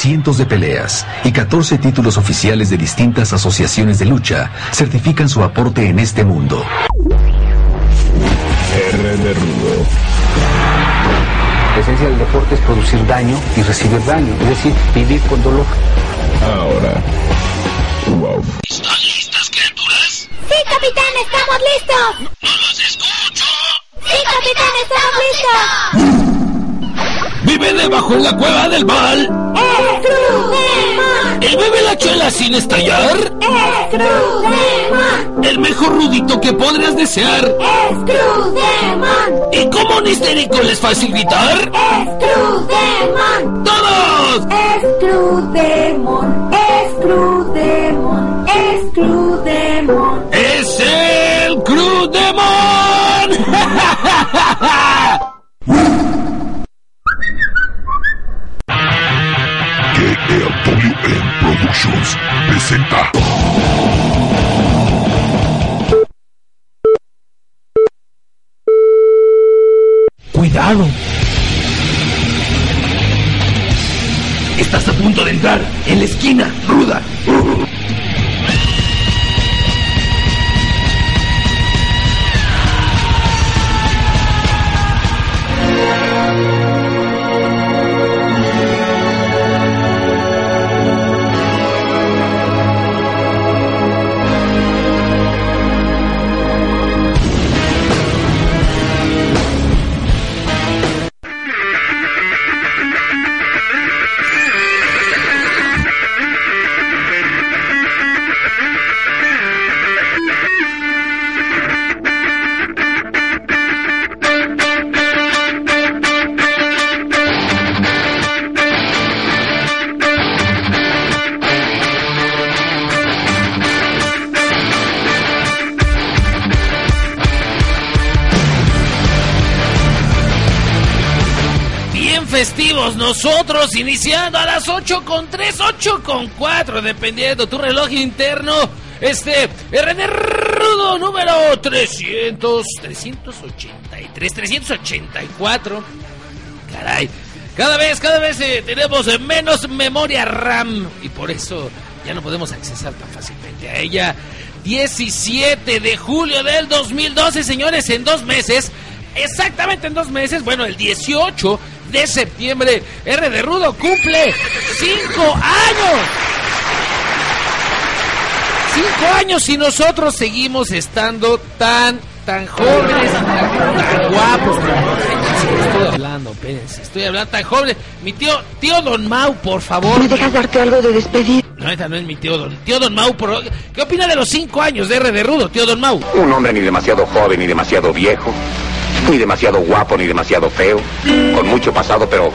cientos de peleas y 14 títulos oficiales de distintas asociaciones de lucha certifican su aporte en este mundo. R de Rudo. La esencia del deporte es producir daño y recibir daño, es decir, vivir con dolor. Ahora. Wow. ¿Están listas, criaturas? ¡Sí, capitán! ¡Estamos listos! ¡No los escucho! ¡Sí, capitán! ¡Estamos listos! ¡Vive debajo en la cueva del mal! ¡Screwdemon! ¿El bebé la chela sin estallar? ¡Screwdemon! ¡El mejor rudito que podrías desear! ¡Screwdemon! ¿Y cómo un histérico les fácil gritar? ¡Screwdemon! ¡Todos! ¡Screwdemon! Productions presenta. ¡Cuidado! Estás a punto de entrar en la esquina ruda. Nosotros, iniciando a las 8 con 3, 8 con 4, dependiendo tu reloj interno. Este, RD Rudo número 300, 383, 384. Caray, cada vez, cada vez eh, tenemos menos memoria RAM y por eso ya no podemos accesar tan fácilmente a ella. 17 de julio del 2012, señores, en dos meses. Exactamente en dos meses, bueno, el 18 de septiembre, R de Rudo cumple cinco años. Cinco años y nosotros seguimos estando tan, tan jóvenes, tan, guapos. Estoy hablando, espérense, estoy hablando tan jóvenes. Mi tío, tío Don Mau, por favor. ¿Me dejas darte algo de despedir? No, esta no es mi tío Don. Tío Don Mau, por... ¿qué opina de los cinco años de R de Rudo, tío Don Mau? Un hombre ni demasiado joven ni demasiado viejo, ni demasiado guapo ni demasiado feo, con mucho pasado pero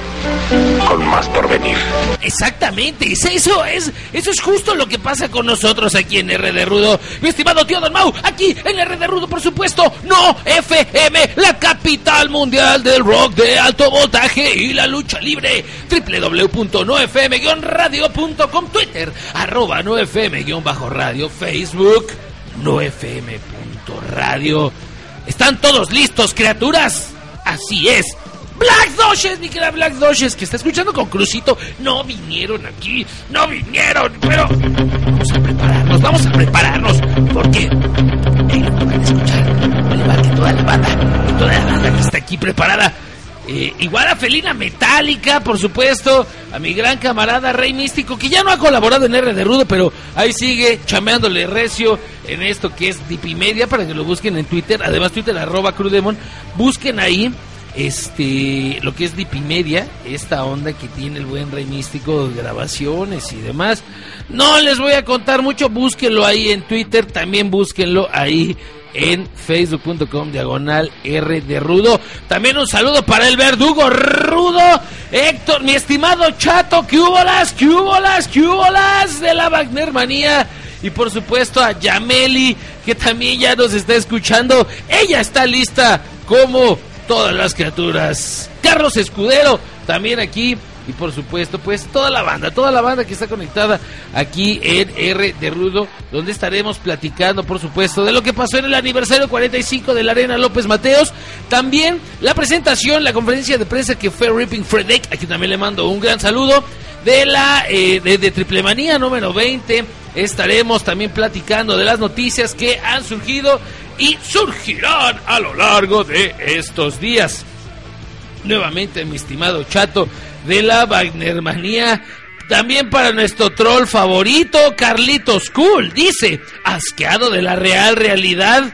con más por venir. Exactamente, es eso es, eso es justo lo que pasa con nosotros aquí en R de Rudo. Mi estimado tío Don Mau, aquí en R de Rudo, por supuesto, no FM, la capital mundial del rock de alto voltaje y la lucha libre. www.nofm-radio.com, Twitter, arroba nofm-radio, Facebook, nofm.radio. ¿Están todos listos, criaturas? Así es. Black Doshes, mi querida Black Doshes, que está escuchando con Crucito, no vinieron aquí, no vinieron, pero vamos a prepararnos, vamos a prepararnos, porque ellos no van a escuchar, que toda la banda, toda la banda que está aquí preparada. Eh, igual a Felina Metálica, por supuesto, a mi gran camarada Rey Místico, que ya no ha colaborado en R de Rudo, pero ahí sigue chameándole recio en esto que es Dipimedia, para que lo busquen en Twitter, además Twitter arroba Crudemon, busquen ahí este lo que es Dipimedia, esta onda que tiene el buen Rey Místico, grabaciones y demás. No les voy a contar mucho, búsquenlo ahí en Twitter, también búsquenlo ahí en facebook.com diagonal R de Rudo. También un saludo para el verdugo Rudo, Héctor, mi estimado chato, que hubo las, que hubo las, que hubo las de la Wagner Manía. Y por supuesto a Yameli, que también ya nos está escuchando. Ella está lista como todas las criaturas. Carlos Escudero, también aquí. Y por supuesto, pues toda la banda, toda la banda que está conectada aquí en R de Rudo, donde estaremos platicando, por supuesto, de lo que pasó en el aniversario 45 de la Arena López Mateos. También la presentación, la conferencia de prensa que fue Ripping Fredek, aquí también le mando un gran saludo de la eh, de, de Triple Manía número 20. Estaremos también platicando de las noticias que han surgido y surgirán a lo largo de estos días. Nuevamente, mi estimado chato de la Wagnermanía. También para nuestro troll favorito, Carlitos Cool. Dice, asqueado de la real realidad,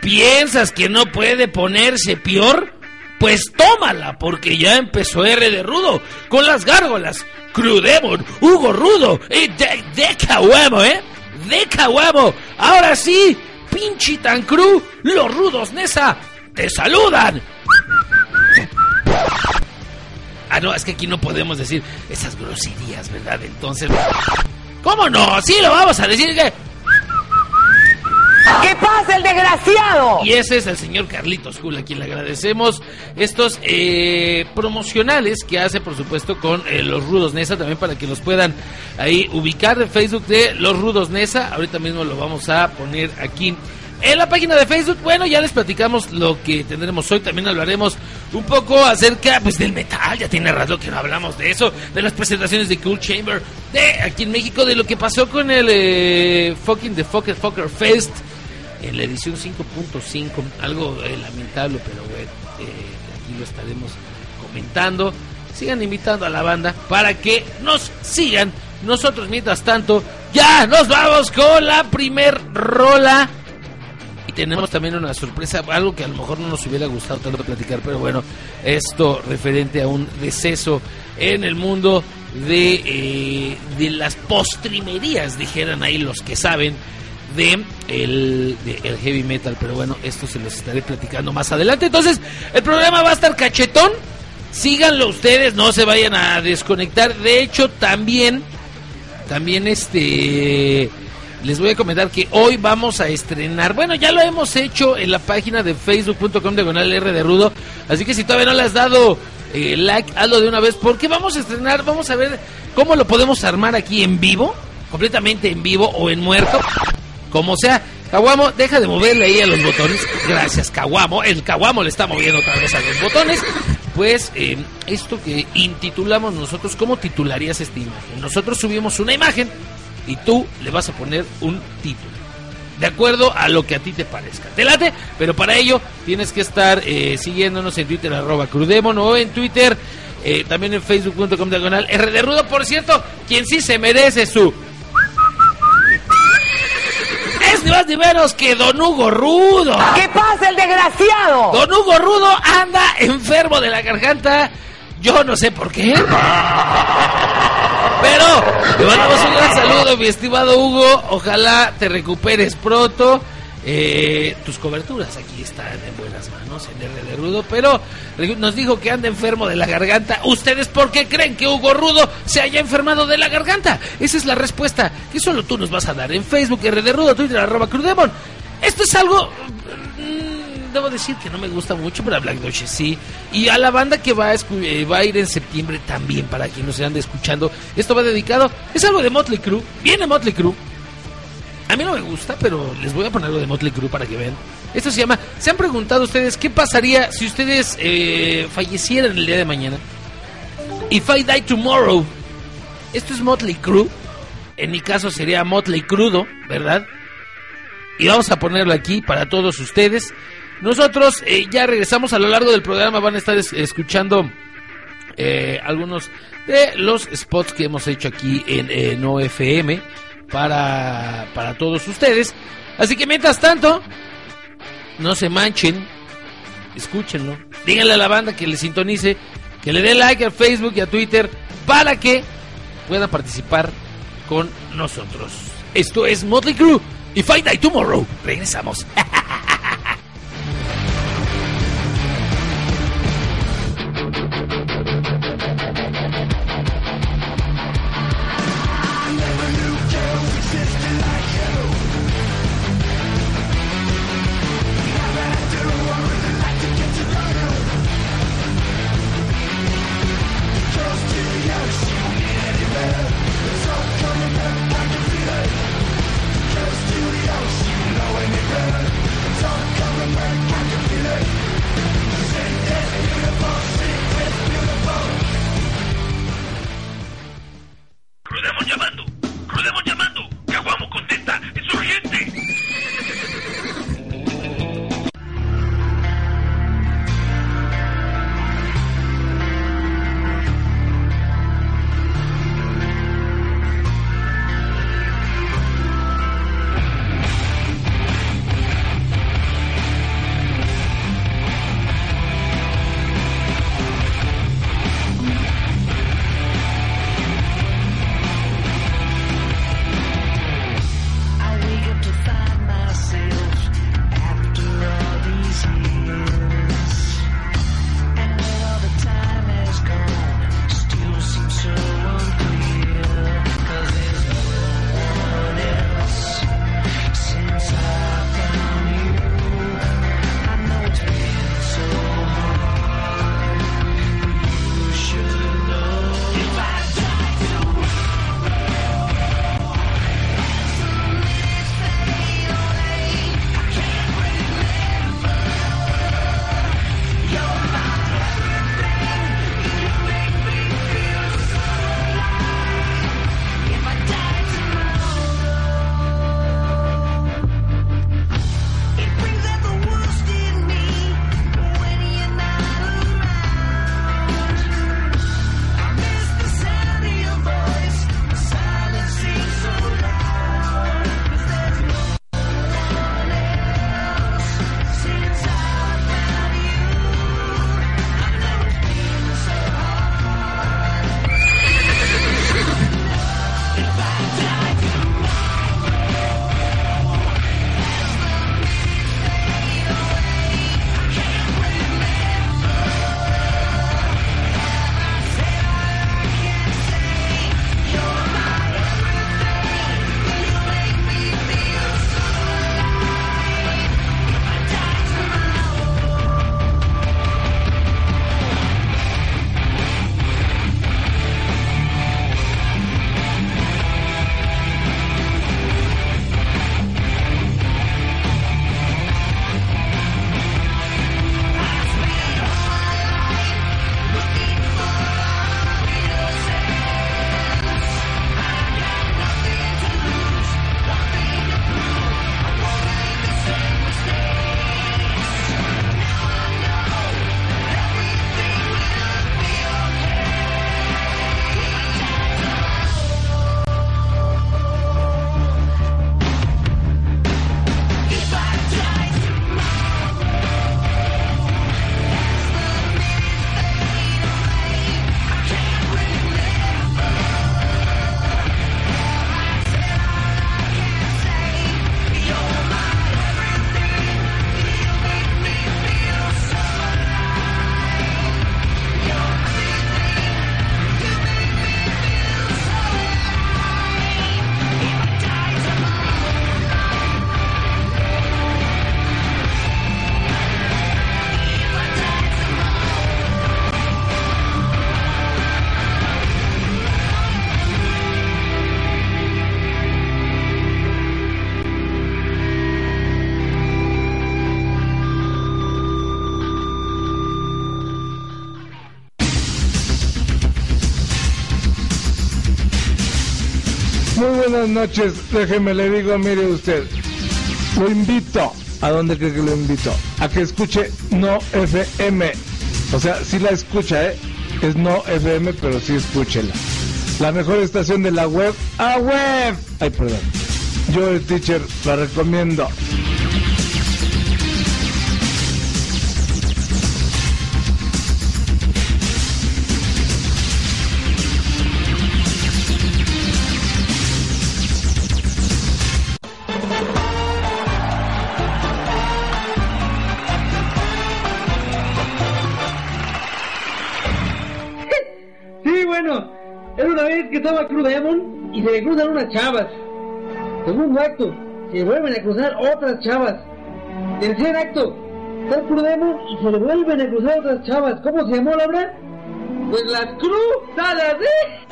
¿piensas que no puede ponerse peor? Pues tómala, porque ya empezó R de Rudo con las gárgolas. Crudemon, Hugo Rudo y de, de ¿eh? De Caguamo. Ahora sí, pinche tan cru, los rudos Nesa te saludan. Ah, no, es que aquí no podemos decir esas groserías, ¿verdad? Entonces, ¿cómo no? Sí, lo vamos a decir que... ¿Qué pasa, el desgraciado? Y ese es el señor Carlitos Jul, a quien le agradecemos estos eh, promocionales que hace, por supuesto, con eh, los Rudos Nesa, también para que los puedan ahí ubicar en Facebook de los Rudos Nesa. Ahorita mismo lo vamos a poner aquí en la página de Facebook. Bueno, ya les platicamos lo que tendremos hoy. También hablaremos un poco acerca pues del metal. Ya tiene rato que no hablamos de eso, de las presentaciones de Cool Chamber, de aquí en México, de lo que pasó con el eh, fucking The Fucker Fucker Fest en la edición 5.5, algo eh, lamentable, pero bueno, eh, aquí lo estaremos comentando. Sigan invitando a la banda para que nos sigan. Nosotros, mientras tanto, ya nos vamos con la primer rola. Y tenemos también una sorpresa, algo que a lo mejor no nos hubiera gustado tanto platicar, pero bueno, esto referente a un deceso en el mundo de, eh, de las postrimerías, dijeran ahí los que saben de el, heavy metal, pero bueno, esto se los estaré platicando más adelante. Entonces, el programa va a estar cachetón. Síganlo ustedes, no se vayan a desconectar. De hecho, también, también este, les voy a comentar que hoy vamos a estrenar. Bueno, ya lo hemos hecho en la página de facebook.com diagonal R de Rudo. Así que si todavía no le has dado eh, like, hazlo de una vez, porque vamos a estrenar, vamos a ver cómo lo podemos armar aquí en vivo, completamente en vivo o en muerto como sea. Caguamo, deja de moverle ahí a los botones. Gracias, Caguamo. El Caguamo le está moviendo otra vez a los botones. Pues eh, esto que intitulamos nosotros, ¿cómo titularías esta imagen? Nosotros subimos una imagen y tú le vas a poner un título. De acuerdo a lo que a ti te parezca. Te late, pero para ello tienes que estar eh, siguiéndonos en Twitter, arroba crudemon, o en Twitter, eh, también en facebook.com diagonal R de Rudo. Por cierto, quien sí se merece su es ni más ni menos que Don Hugo Rudo. ¿Qué pasa, el desgraciado? Don Hugo Rudo anda enfermo de la garganta. Yo no sé por qué. Pero te mandamos un gran saludo, mi estimado Hugo. Ojalá te recuperes pronto. Eh, tus coberturas aquí están en buenas manos en R de Rudo, pero nos dijo que anda enfermo de la garganta. ¿Ustedes por qué creen que Hugo Rudo se haya enfermado de la garganta? Esa es la respuesta que solo tú nos vas a dar en Facebook, R de Rudo, Twitter, arroba Crudemon. Esto es algo... Debo decir que no me gusta mucho, pero a Black Doche sí. Y a la banda que va a, eh, ir en septiembre también, para quien nos ande escuchando. Esto va dedicado... Es algo de Motley Crue. Viene Motley Crue. A mí no me gusta, pero les voy a poner algo de Motley Crue para que vean. Esto se llama. ¿Se han preguntado ustedes qué pasaría si ustedes eh, fallecieran el día de mañana? If I die tomorrow. Esto es Motley Crue. En mi caso sería Motley Crudo, ¿verdad? Y vamos a ponerlo aquí para todos ustedes. Nosotros eh, ya regresamos a lo largo del programa. Van a estar es- escuchando eh, algunos de los spots que hemos hecho aquí en, en OFM para, para todos ustedes. Así que mientras tanto, no se manchen, escúchenlo, díganle a la banda que le sintonice, que le dé like a Facebook y a Twitter para que puedan participar con nosotros. Esto es Motley Crue y Fight Die Tomorrow. Regresamos. Muy buenas noches, déjeme le digo, mire usted, lo invito, ¿a dónde cree que lo invito? A que escuche No FM, o sea, sí la escucha, ¿eh? Es No FM, pero sí escúchela. La mejor estación de la web, ¡a web! Ay, perdón. Yo, el teacher, la recomiendo. Estaba Cruz Demon y se le cruzan unas chavas. Segundo acto, se vuelven a cruzar otras chavas. Tercer acto, está Cruz Demon y se le vuelven a cruzar otras chavas. ¿Cómo se llamó la obra? Pues las cruzadas, ¿eh?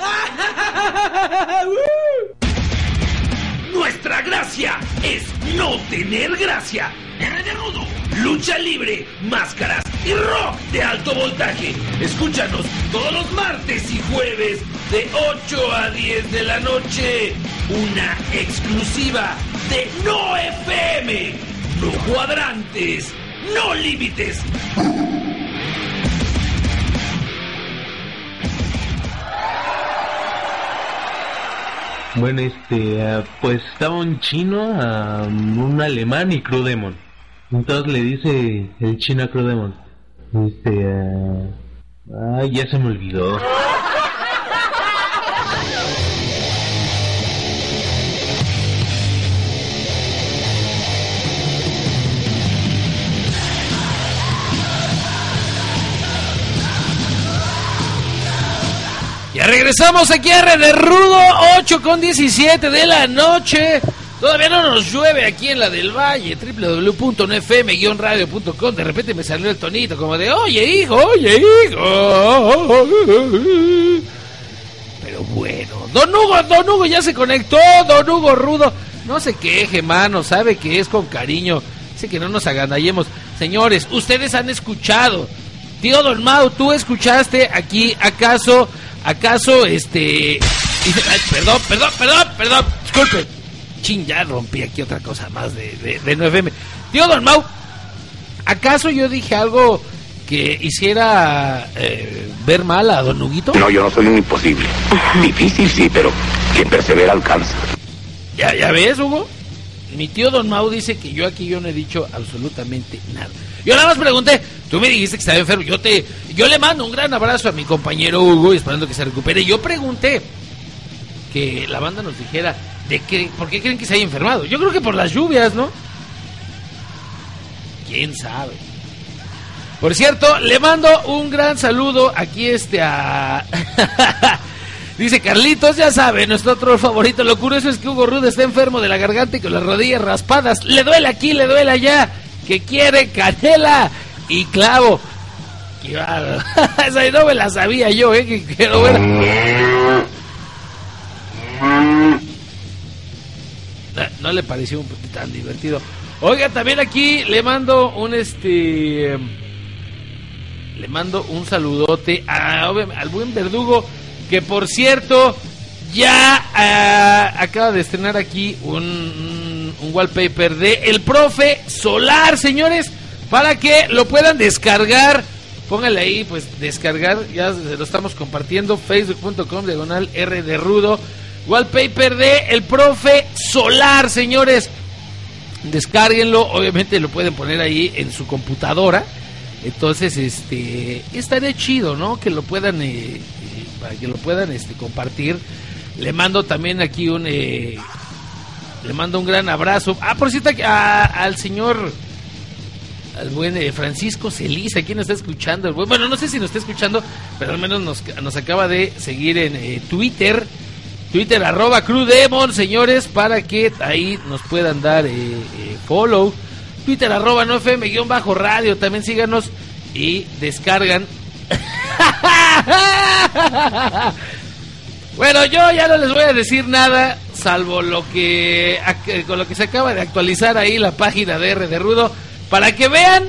Nuestra gracia es no tener gracia. R Rudo, lucha libre, máscaras y rock de alto voltaje. Escúchanos todos los martes y jueves de 8 a 10 de la noche. Una exclusiva de No FM. No cuadrantes, no límites. Bueno, este, ah, pues estaba un chino, ah, un alemán y Crudemon. Entonces le dice el chino a Crudemon, este, ah, ay, ya se me olvidó. Regresamos aquí a R de Rudo, 8 con 17 de la noche. Todavía no nos llueve aquí en la del Valle, www.nfm-radio.com. De repente me salió el tonito como de, oye hijo, oye hijo. Pero bueno, Don Hugo, Don Hugo ya se conectó, Don Hugo Rudo. No se queje, mano, sabe que es con cariño. Dice que no nos agandallemos. Señores, ustedes han escuchado. Tío Don Mau, ¿tú escuchaste aquí acaso, acaso, este... ay, perdón, perdón, perdón, perdón, disculpe. Chin, ya rompí aquí otra cosa más de, de, de 9M. Tío Don Mau, ¿acaso yo dije algo que hiciera eh, ver mal a Don Huguito? No, yo no soy un imposible. Difícil sí, pero quien persevera alcanza. ¿Ya, ya ves, Hugo? Mi tío Don Mau dice que yo aquí yo no he dicho absolutamente nada. Yo nada más pregunté, tú me dijiste que estaba enfermo, yo te, yo le mando un gran abrazo a mi compañero Hugo esperando que se recupere. Yo pregunté que la banda nos dijera de qué, por qué creen que se haya enfermado. Yo creo que por las lluvias, ¿no? ¿Quién sabe? Por cierto, le mando un gran saludo aquí este a... Dice Carlitos, ya sabe, nuestro otro favorito. Lo curioso es que Hugo Rude está enfermo de la garganta y con las rodillas raspadas. Le duele aquí, le duele allá. Que quiere canela y clavo. Esa no me la sabía yo, eh. Que, no le pareció un poquito tan divertido. Oiga, también aquí le mando un este. Le mando un saludote a- al buen verdugo. Que por cierto, ya ah, acaba de estrenar aquí un, un, wallpaper de El Profe Solar, señores. Para que lo puedan descargar. Póngale ahí, pues descargar. Ya se lo estamos compartiendo. Facebook.com diagonal R Rudo. Wallpaper de El Profe Solar, señores. Descárguenlo, obviamente lo pueden poner ahí en su computadora. Entonces, este, estaría chido, ¿no? Que lo puedan, eh, eh, para que lo puedan, este, compartir. Le mando también aquí un, eh, le mando un gran abrazo. Ah, por cierto, al señor, al buen eh, Francisco Celis, aquí nos está escuchando. Bueno, no sé si nos está escuchando, pero al menos nos, nos acaba de seguir en eh, Twitter. Twitter arroba Crudemon, señores, para que ahí nos puedan dar eh, follow. Twitter arroba no FM guion bajo radio, también síganos y descargan. bueno, yo ya no les voy a decir nada, salvo lo que ac- con lo que se acaba de actualizar ahí la página de R de Rudo, para que vean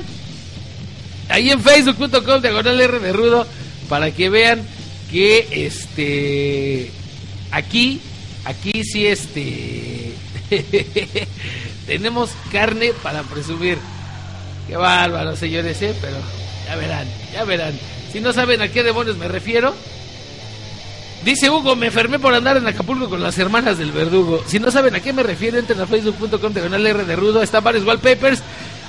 ahí en facebook.com diagonal R de Rudo, para que vean que este aquí aquí sí este tenemos carne para presumir. Qué bárbaro, señores, ¿eh? pero ya verán, ya verán. Si no saben a qué demonios me refiero, Dice Hugo, me enfermé por andar en Acapulco con las hermanas del verdugo. Si no saben a qué me refiero, entren a facebook.com diagonal R de Rudo. Están varios wallpapers.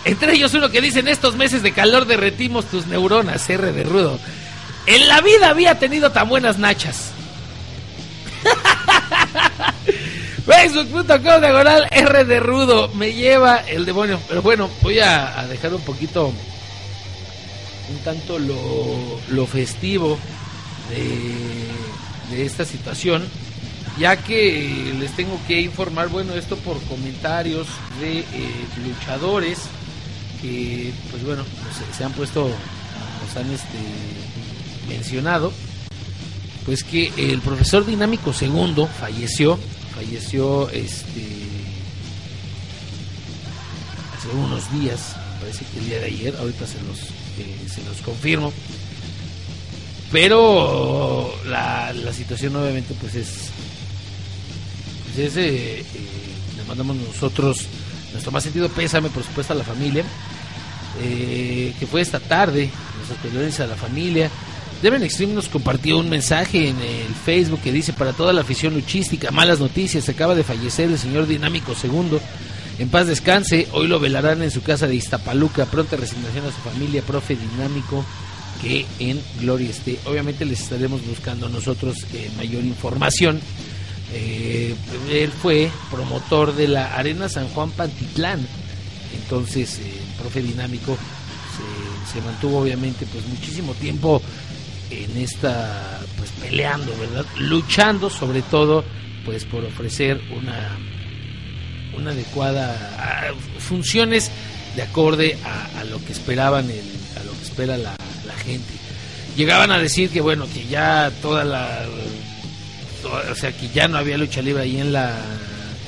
Entre ellos uno que dice, en estos meses de calor derretimos tus neuronas, R de Rudo. En la vida había tenido tan buenas nachas. Facebook.com diagonal R de Rudo. Me lleva el demonio. Pero bueno, voy a, a dejar un poquito, un tanto lo, lo festivo de, de esta situación. Ya que les tengo que informar, bueno, esto por comentarios de eh, luchadores que, pues bueno, se han puesto, nos han este, mencionado, pues que el profesor Dinámico segundo falleció, falleció este hace unos días, parece que el día de ayer, ahorita se los, eh, se los confirmo, pero la, la situación obviamente pues es, pues es eh, eh, le mandamos nosotros nuestro más sentido pésame por supuesto a la familia, eh, que fue esta tarde, nuestras condolencias a la familia, Deben Extreme nos compartió un mensaje en el Facebook que dice para toda la afición luchística, malas noticias, acaba de fallecer el señor Dinámico II. En paz descanse, hoy lo velarán en su casa de Iztapaluca, pronta resignación a su familia, profe Dinámico, que en gloria esté. Obviamente les estaremos buscando nosotros eh, mayor información. Eh, él fue promotor de la Arena San Juan Pantitlán, entonces eh, el profe Dinámico se, mantuvo obviamente pues muchísimo tiempo en esta pues peleando verdad luchando sobre todo pues por ofrecer una una adecuada ah, funciones de acorde a, a lo que esperaban el, a lo que espera la gente llegaban a decir que bueno que ya toda la o sea que ya no había lucha libre ahí en la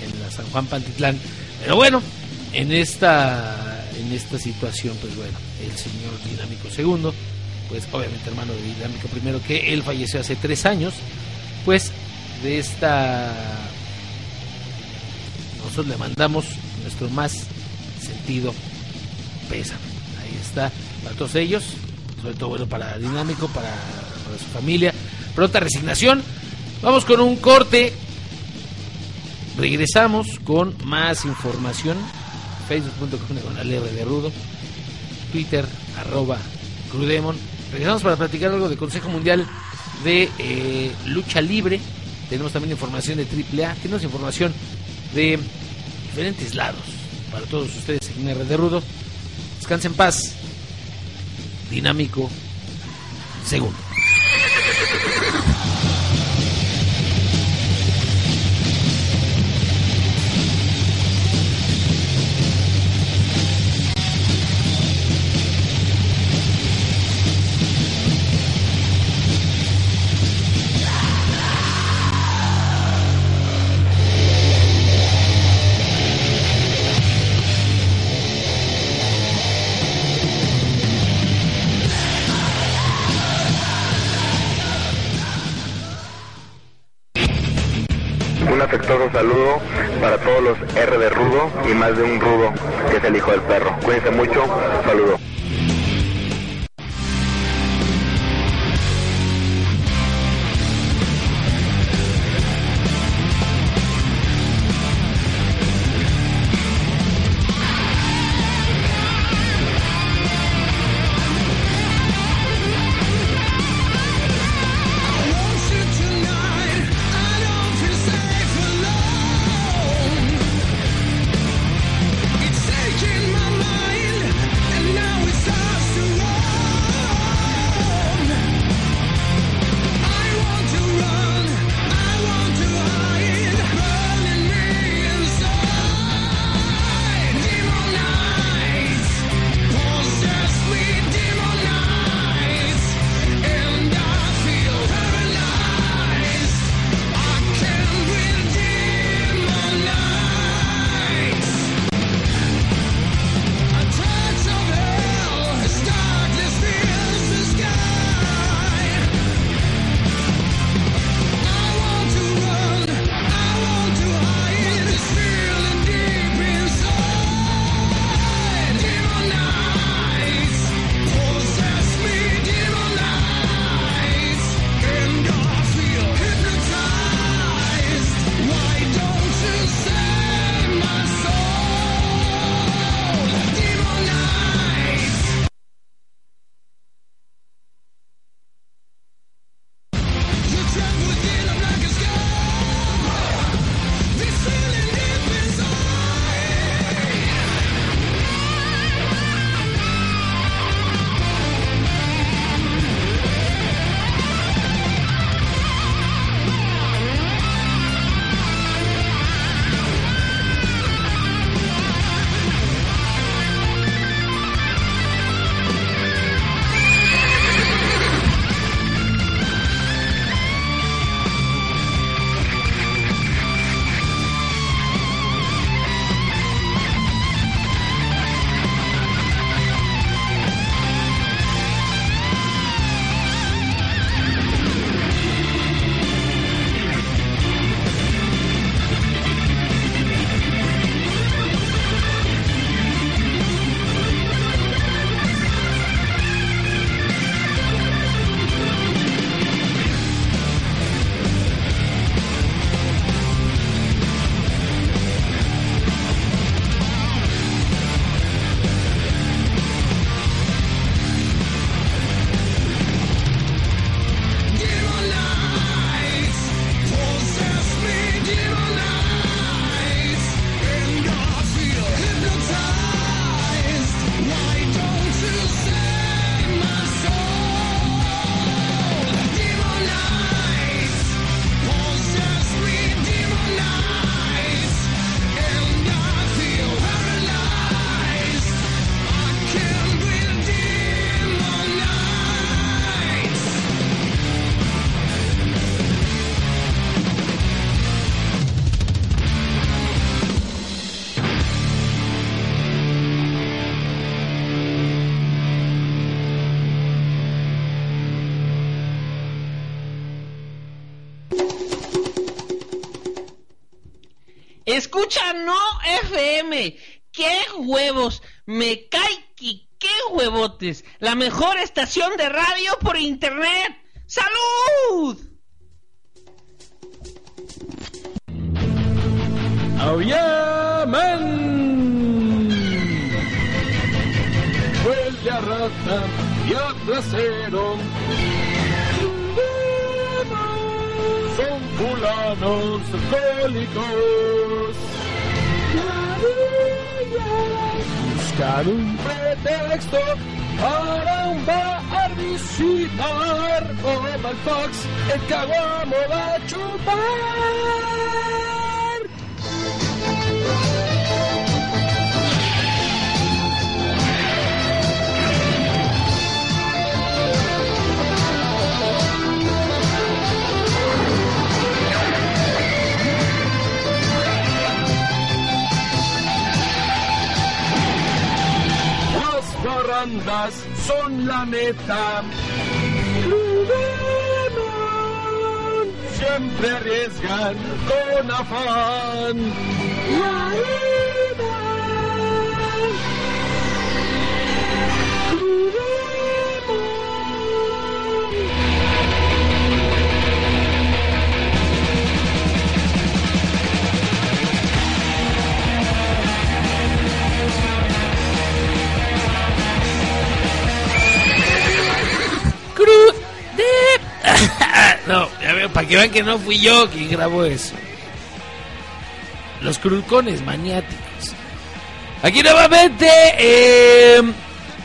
en la San Juan Pantitlán pero bueno en esta en esta situación pues bueno el señor dinámico segundo pues obviamente hermano de Dinámico primero que él falleció hace tres años, pues de esta nosotros le mandamos nuestro más sentido pésame. Ahí está, para todos ellos, sobre todo bueno para Dinámico, para, su familia, pronta resignación. Vamos con un corte. Regresamos con más información. Facebook.com con de Rudo. Twitter, Crudemon. Regresamos para platicar algo de Consejo Mundial de eh, Lucha Libre. Tenemos también información de AAA. Tenemos información de diferentes lados para todos ustedes en R de Rudo. Descansen en paz. Dinámico. Segundo. Saludo para todos los R de Rudo y más de un Rudo que es el hijo del perro. Cuídense mucho, saludo. Escucha No FM. ¡Qué huevos! Me cae qué huevotes. La mejor estación de radio por internet. ¡Salud! ¡Oh man! Huele a rata y a trasero. Son fulanos alcohólicos. Buscar un pretexto para un bar visitar Oval Fox, el caguamo va a chupar. Las barrandas son la neta. Siempre arriesgan con afán. La Cruz para que vean que no fui yo quien grabó eso. Los crucones maniáticos. Aquí nuevamente eh,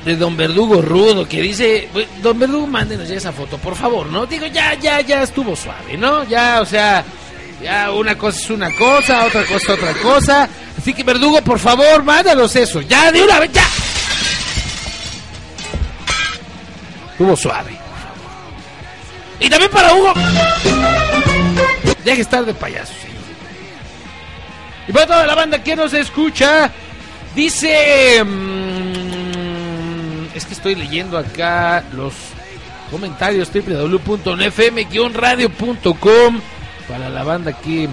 de Don Verdugo Rudo que dice, "Pues, Don Verdugo, mándenos ya esa foto, por favor, ¿no? Digo, ya, ya, ya estuvo suave, ¿no? Ya, o sea, ya una cosa es una cosa, otra cosa es otra cosa. Así que Verdugo, por favor, mándanos eso, ya, de una vez, ya. Estuvo suave. Y también para Hugo. Deje estar de payaso, señor. Y para toda la banda que nos escucha, dice. mm, es que estoy leyendo acá los comentarios www.nfm-radio.com para la banda que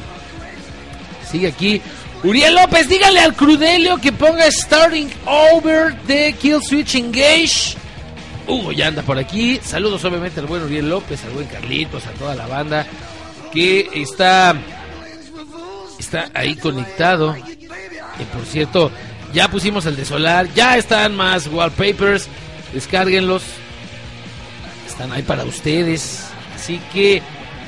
sigue aquí. Uriel López, dígale al Crudelio que ponga Starting Over de Kill Switch Engage. Hugo ya anda por aquí. Saludos obviamente al buen Uriel López, al buen Carlitos, a toda la banda que está está ahí conectado. Y por cierto, ya pusimos el de Solar, ya están más wallpapers, descárguenlos. Están ahí para ustedes. Así que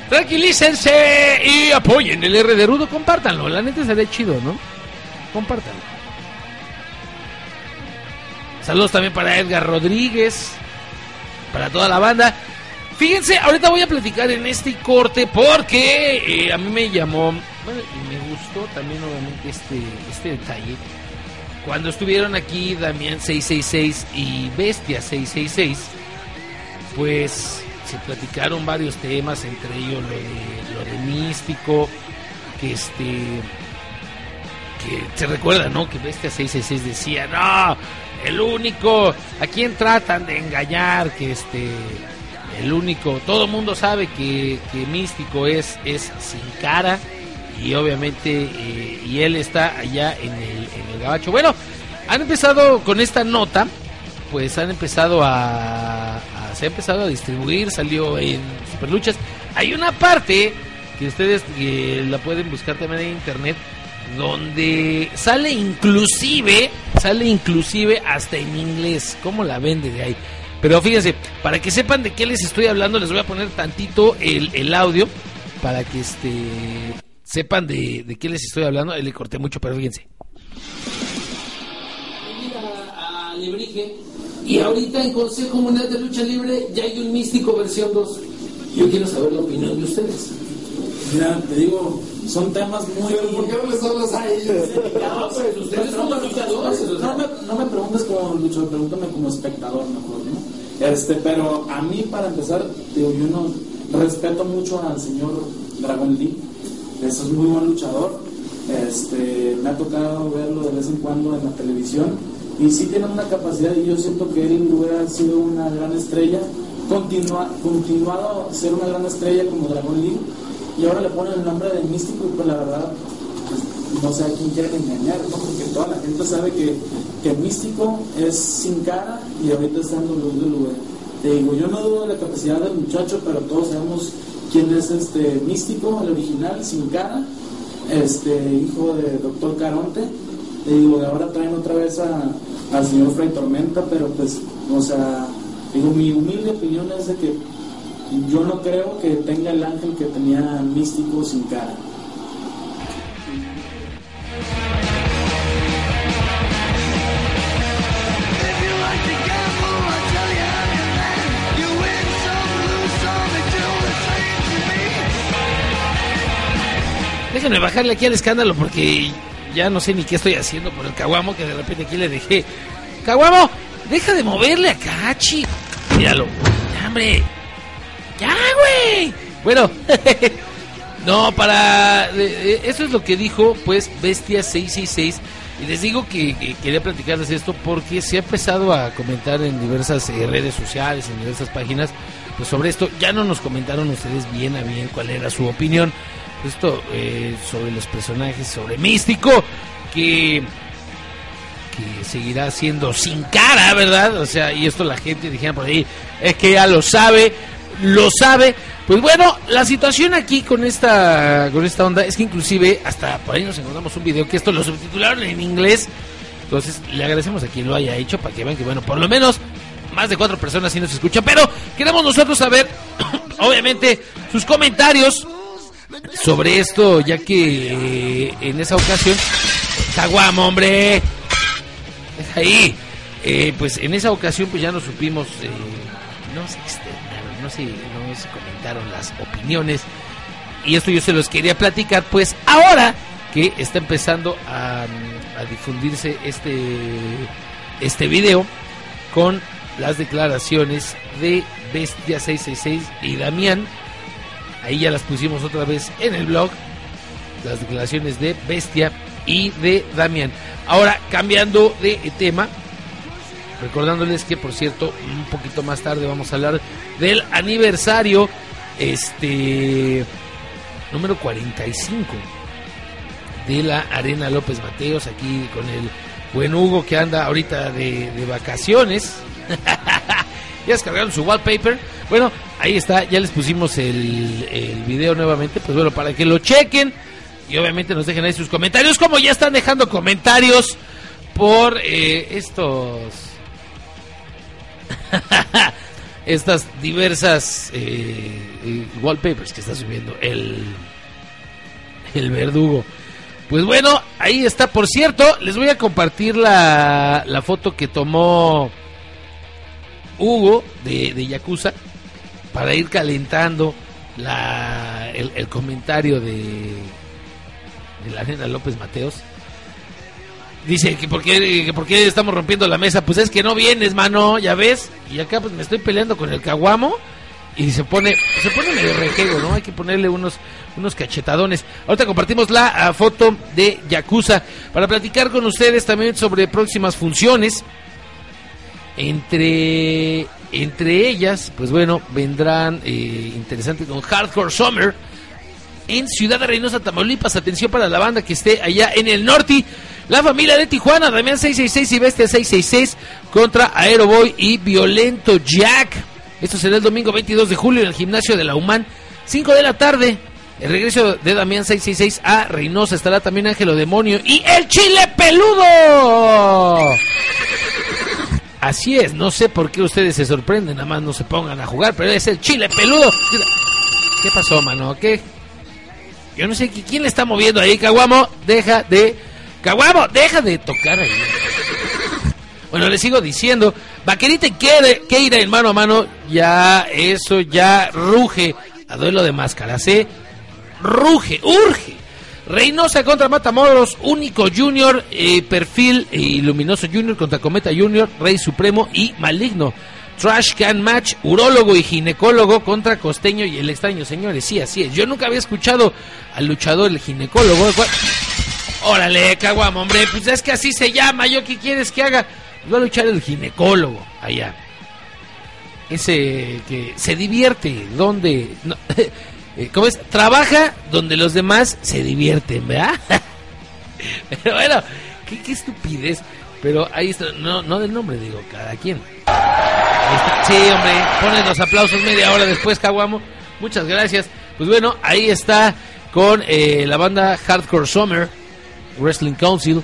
tranquilícense y apoyen el R de Rudo, compártanlo. La neta se ve chido, ¿no? Compártanlo. Saludos también para Edgar Rodríguez, para toda la banda. Fíjense, ahorita voy a platicar en este corte porque eh, a mí me llamó, bueno, y me gustó también obviamente este, este detalle. Cuando estuvieron aquí Damián 666 y Bestia 666, pues se platicaron varios temas, entre ellos lo de, lo de místico, que este que se recuerda, ¿no? Que Bestia 666 decía, no, el único, a quién tratan de engañar, que este, el único, todo mundo sabe que, Místico es, es sin cara y obviamente, eh, y él está allá en el, en el gabacho. Bueno, han empezado con esta nota, pues han empezado a, a- se ha empezado a distribuir, salió en Superluchas. Hay una parte que ustedes eh, la pueden buscar también en internet donde sale inclusive, sale inclusive hasta en inglés, ¿cómo la vende de ahí? Pero fíjense, para que sepan de qué les estoy hablando, les voy a poner tantito el, el audio para que este sepan de, de qué les estoy hablando. Ahí Le corté mucho, pero fíjense. a Lebrige y ahorita en Consejo Mundial de Lucha Libre ya hay un místico versión 2. Yo quiero saber la opinión de ustedes. Mira, te digo, son temas muy... Pero ¿por qué no les hablas a ellos? Ustedes son luchadores. No me, no me preguntes como luchador, pregúntame como espectador mejor, ¿no? Este, pero a mí, para empezar, digo, yo no respeto mucho al señor Dragon Lee. Eso es muy buen luchador. Este, me ha tocado verlo de vez en cuando en la televisión. Y sí tiene una capacidad y yo siento que él hubiera sido una gran estrella, continua, continuado a ser una gran estrella como Dragon Lee. Y ahora le ponen el nombre de místico y pues la verdad, pues, no sé a quién quieren engañar, ¿no? Porque toda la gente sabe que, que Místico es sin cara y ahorita está en WWE. Te digo, yo no dudo de la capacidad del muchacho, pero todos sabemos quién es este Místico, el original, sin cara, este hijo de Doctor Caronte. Te digo, ahora traen otra vez al señor Fray Tormenta, pero pues, o sea, digo, mi humilde opinión es de que yo no creo que tenga el ángel que tenía Místico sin cara. Déjenme bajarle aquí al escándalo porque ya no sé ni qué estoy haciendo por el caguamo que de repente aquí le dejé. ¡Caguamo! ¡Deja de moverle acá, chi! Míralo. ¡Ya, hombre! ¡Ya, güey! Bueno, no, para. eh, Eso es lo que dijo, pues, Bestia 666. Y les digo que, que quería platicarles esto porque se ha empezado a comentar en diversas eh, redes sociales, en diversas páginas, pues sobre esto. Ya no nos comentaron ustedes bien a bien cuál era su opinión. Esto eh, sobre los personajes, sobre Místico, que que seguirá siendo sin cara, ¿verdad? O sea, y esto la gente dijera por ahí, es que ya lo sabe, lo sabe. Pues bueno, la situación aquí con esta con esta onda es que inclusive hasta por ahí nos encontramos un video que esto lo subtitularon en inglés. Entonces, le agradecemos a quien lo haya hecho para que vean que bueno, por lo menos más de cuatro personas sí nos escuchan, pero queremos nosotros saber obviamente sus comentarios sobre esto, ya que eh, en esa ocasión Caguamo, hombre. Ahí. Eh, pues en esa ocasión pues ya nos supimos, eh, no externaron, no se, comentaron las opiniones. Y esto yo se los quería platicar, pues ahora que está empezando a, a difundirse este, este video con las declaraciones de Bestia 666 y Damián. Ahí ya las pusimos otra vez en el blog. Las declaraciones de Bestia y de Damián. Ahora, cambiando de tema, recordándoles que, por cierto, un poquito más tarde vamos a hablar del aniversario este número 45 de la Arena López Mateos, aquí con el buen Hugo que anda ahorita de, vacaciones. ya descargaron su wallpaper. Bueno, ahí está, ya les pusimos el, el video nuevamente, pues bueno, para que lo chequen. Y obviamente nos dejen ahí sus comentarios, como ya están dejando comentarios por eh, estos... estas diversas eh, eh, wallpapers que está subiendo el, el verdugo. Pues bueno, ahí está. Por cierto, les voy a compartir la, la foto que tomó Hugo de, de Yakuza para ir calentando la, el, comentario de, de la nena López Mateos. Dice que por, qué, estamos rompiendo la mesa. Pues es que no vienes, mano, ya ves. Y acá pues me estoy peleando con el caguamo. Y se pone, se pone medio rejego, ¿no? Hay que ponerle unos, unos cachetadones. Ahorita compartimos la ah, foto de Yakuza para platicar con ustedes también sobre próximas funciones. Entre, entre ellas, pues bueno, vendrán eh, interesantes con Hardcore Summer en Ciudad de Reynosa, Tamaulipas. Atención para la banda que esté allá en el norte. La familia de Tijuana, Damián 666 y Bestia 666 contra Aeroboy y Violento Jack. Esto será el domingo 22 de julio en el gimnasio de la UMAN, 5 de la tarde. El regreso de Damián 666 a Reynosa estará también Ángelo Demonio y el Chile Peludo. Así es, no sé por qué ustedes se sorprenden, nada más no se pongan a jugar, pero es el Chile Peludo. ¿Qué pasó, mano? ¿Qué? Yo no sé qui- quién le está moviendo ahí, Caguamo. Deja de. Caguamo, deja de tocar ahí. Bueno, le sigo diciendo. Vaquerita y Keira en mano a mano. Ya, eso ya ruge. A duelo de máscaras, ¿eh? Ruge, urge. Reynosa contra Matamoros, único Junior, eh, perfil eh, luminoso Junior contra Cometa Junior, Rey Supremo y Maligno. Trash Can Match, urólogo y ginecólogo contra Costeño y el extraño, señores. Sí, así es. Yo nunca había escuchado al luchador, el ginecólogo. Órale, caguamo, hombre. Pues es que así se llama. ¿Yo qué quieres que haga? Va a luchar el ginecólogo allá. Ese que se divierte, donde. Eh, ¿Cómo es? Trabaja donde los demás se divierten, ¿verdad? Pero bueno, qué, estupidez. Pero ahí está, no, no del nombre, digo, cada quien. Sí, hombre, ponen los aplausos media hora después, Caguamo. Muchas gracias. Pues bueno, ahí está con eh, la banda Hardcore Summer, Wrestling Council.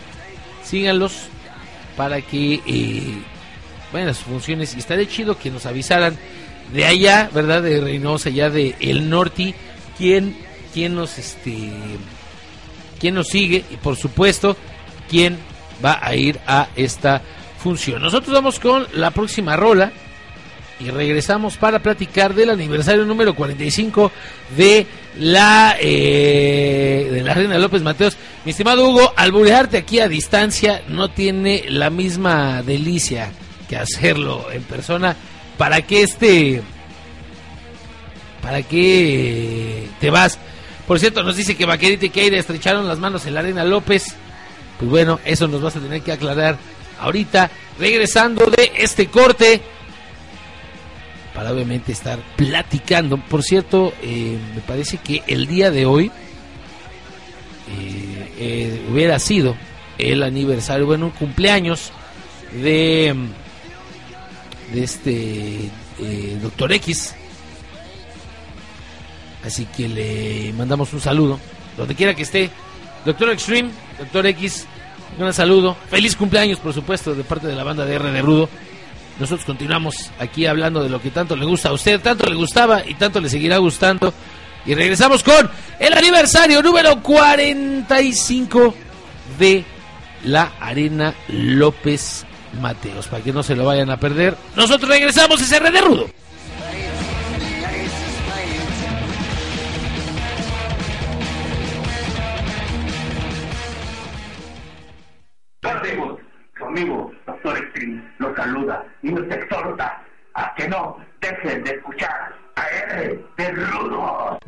Síganlos para que eh, vayan a sus funciones. Y estaría chido que nos avisaran de allá, ¿verdad? De Reynosa, allá de El Norte, quién, quién nos este quién nos sigue y por supuesto quién va a ir a esta función. Nosotros vamos con la próxima rola y regresamos para platicar del aniversario número 45 de la eh, de la Reina López Mateos. Mi estimado Hugo, alburearte aquí a distancia no tiene la misma delicia que hacerlo en persona. ¿Para qué este para qué te vas? Por cierto, nos dice que Vaquerita y Keira estrecharon las manos en la Arena López. Pues bueno, eso nos vas a tener que aclarar ahorita, regresando de este corte, para obviamente estar platicando. Por cierto, eh, me parece que el día de hoy eh, eh, hubiera sido el aniversario, bueno, un cumpleaños de, de este Doctor X. Así que le mandamos un saludo, donde quiera que esté. Doctor Extreme, Doctor X, un saludo. Feliz cumpleaños, por supuesto, de parte de la banda de R de Brudo. Nosotros continuamos aquí hablando de lo que tanto le gusta a usted, tanto le gustaba y tanto le seguirá gustando. Y regresamos con el aniversario número 45 de la Arena López Mateos. Para que no se lo vayan a perder. Nosotros regresamos, es R de Rudo. Amigo Doctor saluda y nos exhorta a que no dejen de escuchar a R de Rudo.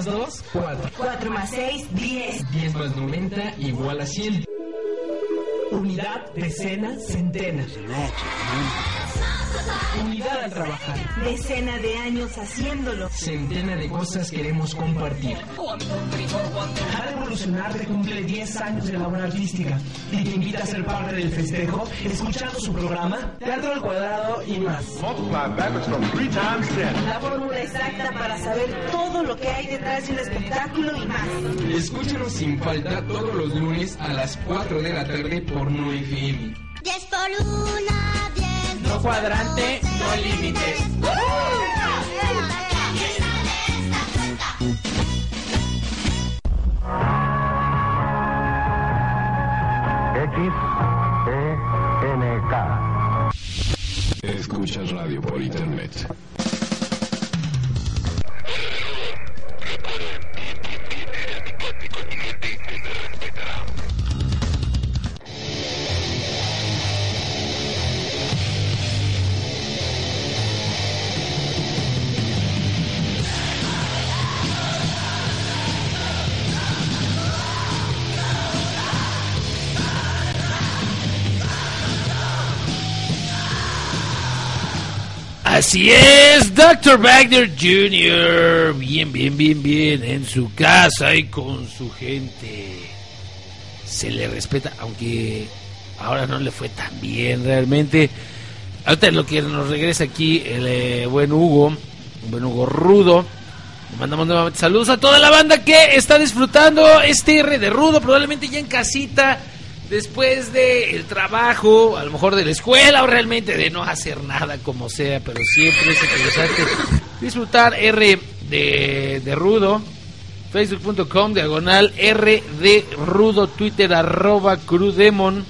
Más 2, 4. 4 más 6, 10. 10 más 90 igual a 100. Unidad, decena, centena. Unidad al trabajar. Decena de años haciéndolo. Centena de cosas queremos compartir. Al Evolucionar te cumple 10 años de labor artística y te invita a ser parte del festejo escuchando su programa Teatro al Cuadrado y más. La fórmula exacta para saber todo lo que hay detrás de un espectáculo y más. Escúchanos sin falta todos los lunes a las 4 de la tarde por 9 FM. 10 por una, 10. No cuadrante, no límites. Escuchas radio por internet. Así es, Dr. Wagner Jr. Bien, bien, bien, bien. En su casa y con su gente. Se le respeta, aunque ahora no le fue tan bien realmente. Ahorita lo que nos regresa aquí el eh, buen Hugo, un buen Hugo Rudo. Le mandamos nuevamente saludos a toda la banda que está disfrutando este R de Rudo, probablemente ya en casita, después del trabajo, a lo mejor de la escuela o realmente de no hacer nada como sea, pero siempre es interesante disfrutar R de, de Rudo. Facebook.com, diagonal R de Rudo, Twitter arroba Crudemon.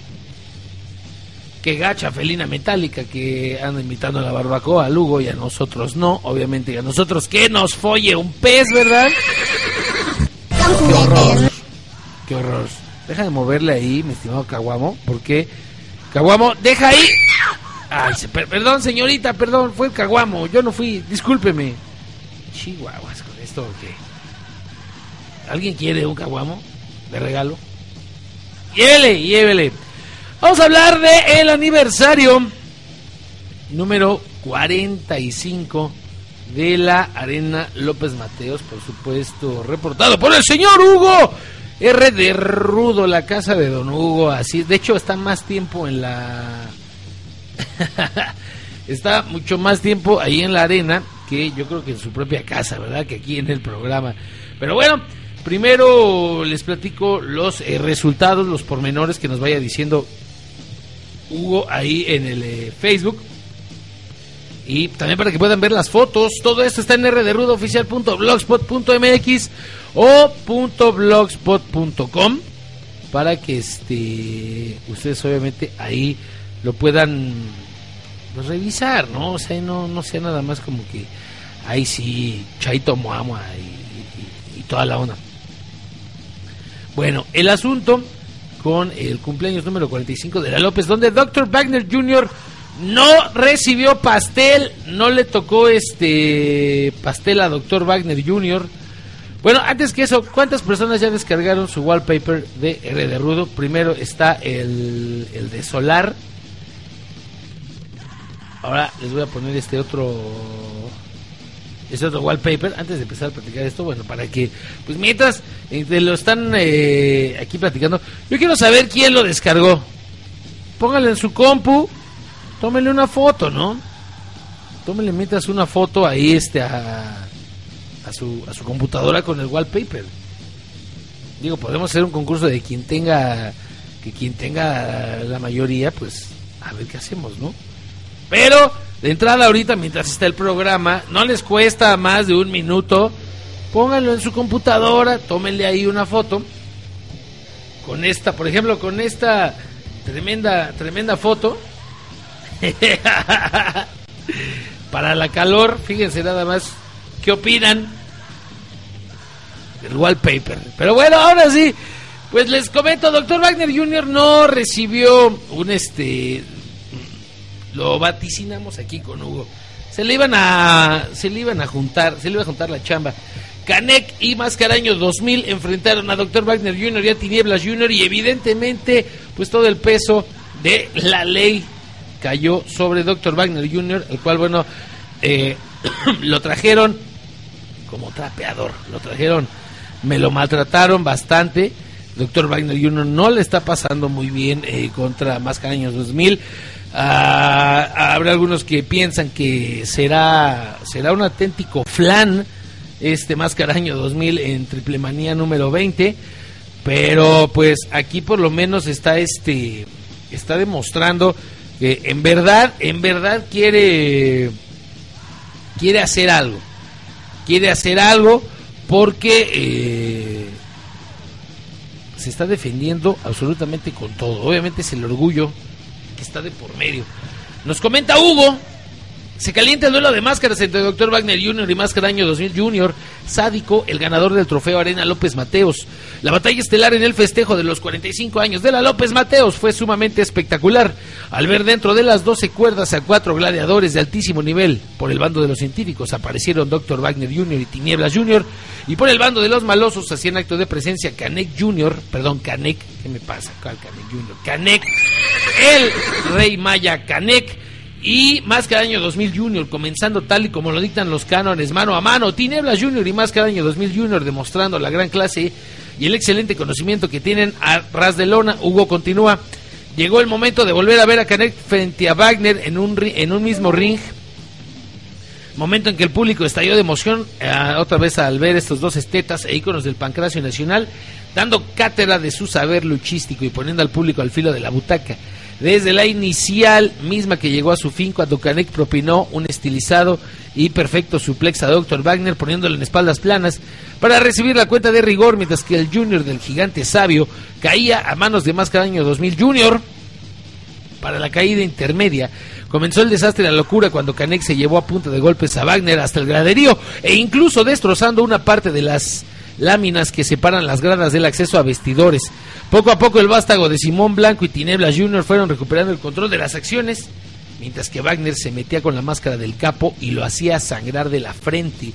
Que gacha felina metálica que anda invitando a la barbacoa a Lugo y a nosotros no. Obviamente, y a nosotros que nos folle un pez, ¿verdad? Qué horror. Qué horror. Deja de moverle ahí, mi estimado Caguamo, porque Caguamo, deja ahí. Perdón, señorita, perdón, fue el Caguamo, yo no fui, discúlpeme. Chihuahuas con esto, ¿o qué? ¿Alguien quiere un Caguamo de regalo? Llévele, llévele. Vamos a hablar de el aniversario número 45 de la Arena López Mateos, por supuesto, reportado por el señor Hugo R de Rudo, la casa de Don Hugo, así, de hecho está más tiempo en la está mucho más tiempo ahí en la arena que yo creo que en su propia casa, ¿verdad? Que aquí en el programa. Pero bueno, primero les platico los eh, resultados, los pormenores que nos vaya diciendo Hugo ahí en el eh, Facebook. Y también para que puedan ver las fotos, todo esto está en rdrudoficial.blogspot.mx o .blogspot.com para que este ustedes obviamente ahí lo puedan pues, revisar, ¿no? O sea, no, no sea nada más como que ahí sí, Chaito Moamua y, y- y toda la onda. Bueno, el asunto con el cumpleaños número 45 de la López, donde Dr. Wagner Jr. No recibió pastel, no le tocó este pastel a Dr. Wagner Jr. Bueno, antes que eso, ¿cuántas personas ya descargaron su wallpaper de R de Rudo? Primero está el, el de Solar. Ahora les voy a poner este otro este otro wallpaper antes de empezar a platicar esto bueno para que pues mientras eh, lo están eh, aquí platicando yo quiero saber quién lo descargó póngale en su compu tómele una foto no tómele mientras una foto ahí este a, a su a su computadora con el wallpaper. Digo podemos hacer un concurso de quien tenga que quien tenga la mayoría pues a ver qué hacemos no pero de entrada ahorita mientras está el programa, no les cuesta más de un minuto, pónganlo en su computadora, tómenle ahí una foto. Con esta, por ejemplo, con esta tremenda tremenda foto. Para la calor, fíjense nada más qué opinan del wallpaper. Pero bueno, ahora sí, pues les comento, doctor Wagner Jr. no recibió un este lo vaticinamos aquí con Hugo. Se le iban a se le iban a juntar, se le iba a juntar la chamba. Canek y Mascaraño 2000 enfrentaron a Dr. Wagner Jr. y a Tinieblas Jr. y evidentemente pues todo el peso de la ley cayó sobre Dr. Wagner Jr., el cual bueno eh, lo trajeron como trapeador, lo trajeron, me lo maltrataron bastante. Dr. Wagner Jr. no le está pasando muy bien eh, contra Mascaraños 2000. Ah, habrá algunos que piensan que será, será un auténtico flan este Máscara Año 2000 en Triple Manía número 20. Pero pues aquí por lo menos está este está demostrando que en verdad, en verdad quiere quiere hacer algo. Quiere hacer algo porque eh, se está defendiendo absolutamente con todo. Obviamente es el orgullo que está de por medio. Nos comenta Hugo. Se calienta el duelo de máscaras entre Dr. Wagner Jr. y Máscara Año 2000 Jr. Sádico, el ganador del trofeo Arena López Mateos. La batalla estelar en el festejo de los 45 años de la López Mateos fue sumamente espectacular. Al ver dentro de las 12 cuerdas a cuatro gladiadores de altísimo nivel, por el bando de los científicos aparecieron Dr. Wagner Jr. y Tinieblas Jr. Y por el bando de los malosos hacían acto de presencia Canek Jr., perdón, Canek, ¿qué me pasa? ¿Cuál Canek Jr.? Canek, el rey maya Canek y Máscara Año 2000 Junior, comenzando tal y como lo dictan los cánones mano a mano. Tinieblas Junior y Máscara Año 2000 Junior demostrando la gran clase y el excelente conocimiento que tienen a ras de lona. Hugo continúa. Llegó el momento de volver a ver a Canek frente a Wagner en un, en un mismo ring. Momento en que el público estalló de emoción eh, otra vez al ver estos dos estetas e íconos del pancracio nacional, dando cátedra de su saber luchístico y poniendo al público al filo de la butaca. Desde la inicial misma que llegó a su fin cuando Canek propinó un estilizado y perfecto suplex a Dr. Wagner poniéndole en espaldas planas para recibir la cuenta de rigor mientras que el Junior del gigante sabio caía a manos de Máscara Año 2000 Junior para la caída intermedia. Comenzó el desastre y la locura cuando Canek se llevó a punta de golpes a Wagner hasta el graderío e incluso destrozando una parte de las láminas que separan las gradas del acceso a vestidores. Poco a poco el vástago de Simón Blanco y Tinieblas Jr. fueron recuperando el control de las acciones, mientras que Wagner se metía con la máscara del capo y lo hacía sangrar de la frente.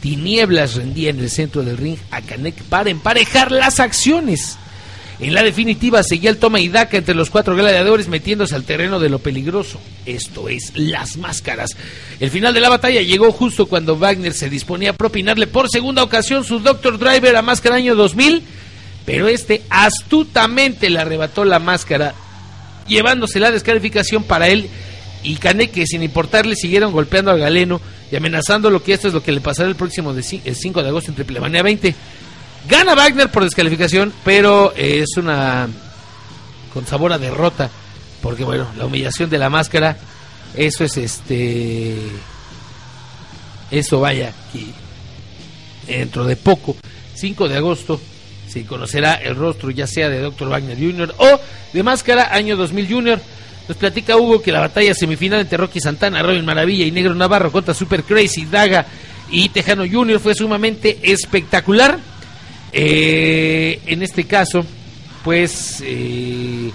Tinieblas rendía en el centro del ring a Canek para emparejar las acciones. En la definitiva seguía el toma y daca entre los cuatro gladiadores metiéndose al terreno de lo peligroso, esto es, las máscaras. El final de la batalla llegó justo cuando Wagner se disponía a propinarle por segunda ocasión su Doctor Driver a Máscara Año 2000, pero este astutamente le arrebató la máscara, llevándose la descalificación para él y Caneque, sin importarle, siguieron golpeando al galeno y amenazando lo que esto es lo que le pasará el próximo de, el 5 de agosto en Triplemanía 20. Gana Wagner por descalificación, pero eh, es una con sabor a derrota, porque bueno, la humillación de la máscara, eso es este, eso vaya, que dentro de poco, 5 de agosto, se conocerá el rostro ya sea de Dr. Wagner Jr. o de Máscara Año 2000 Jr. Nos platica Hugo que la batalla semifinal entre Rocky Santana, Robin Maravilla y Negro Navarro contra Super Crazy, Daga y Tejano Jr. fue sumamente espectacular. Eh, en este caso, pues eh,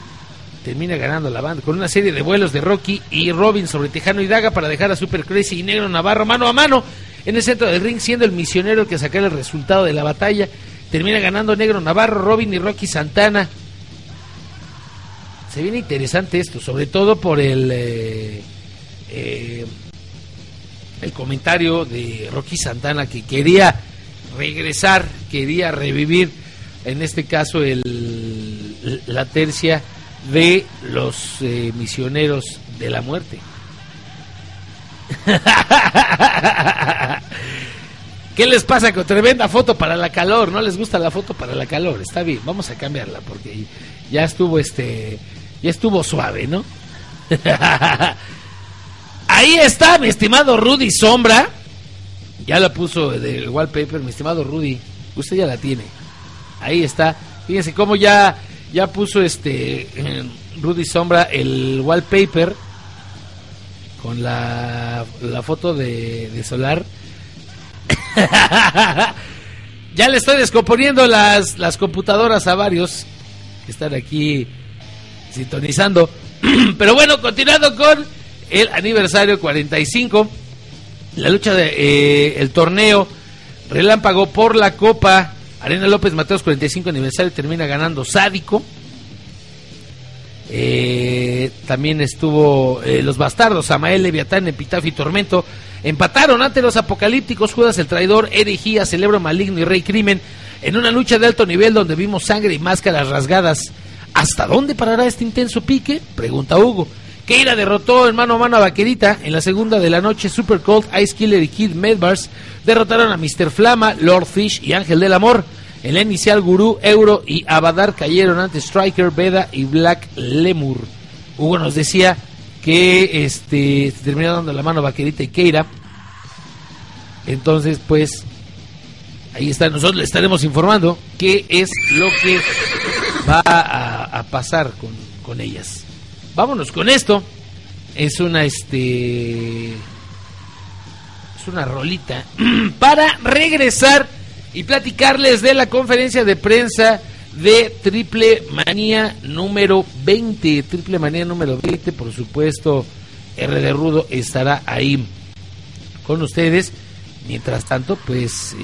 termina ganando la banda con una serie de vuelos de Rocky y Robin sobre Tejano y Daga para dejar a Super Crazy y Negro Navarro mano a mano en el centro del ring, siendo el misionero el que sacara el resultado de la batalla. Termina ganando Negro Navarro, Robin y Rocky Santana. Se viene interesante esto, sobre todo por el eh, el comentario de Rocky Santana que quería regresar, quería revivir, en este caso el, la tercia de los eh, misioneros de la muerte. ¿Qué les pasa con tremenda foto para la calor? ¿No les gusta la foto para la calor? Está bien, vamos a cambiarla porque ya estuvo este ya estuvo suave, ¿no? Ahí está, mi estimado Rudy Sombra. Ya la puso del wallpaper, mi estimado Rudy. Usted ya la tiene. Ahí está. Fíjense cómo ya, ya puso este Rudy Sombra el wallpaper con la, la foto de, de Solar. ya le estoy descomponiendo las, las computadoras a varios que están aquí sintonizando. Pero bueno, continuando con el aniversario 45, la lucha de eh, el torneo relámpago por la Copa Arena López Mateos 45 aniversario termina ganando Sádico. Eh, también estuvo eh, los bastardos, Amael, Leviatán, Epitafio y Tormento. Empataron ante los apocalípticos Judas el Traidor, Erigía, Celebro Maligno y Rey Crimen en una lucha de alto nivel donde vimos sangre y máscaras rasgadas. ¿Hasta dónde parará este intenso pique? Pregunta Hugo. Keira derrotó en mano a mano a Vaquerita en la segunda de la noche. Super Cold, Ice Killer y Kid Medbars derrotaron a Mr. Flama, Lord Fish y Ángel del Amor. En la inicial, Gurú, Euro y Abadar cayeron ante Striker, Veda y Black Lemur. Hugo nos decía que este se terminó dando la mano a Vaquerita y Keira. Entonces, pues, ahí está. Nosotros le estaremos informando qué es lo que va a, a pasar con, con ellas. Vámonos con esto. Es una este es una rolita para regresar y platicarles de la conferencia de prensa de Triple Manía número 20. Triple Manía número 20, por supuesto, RD Rudo estará ahí con ustedes. Mientras tanto, pues eh,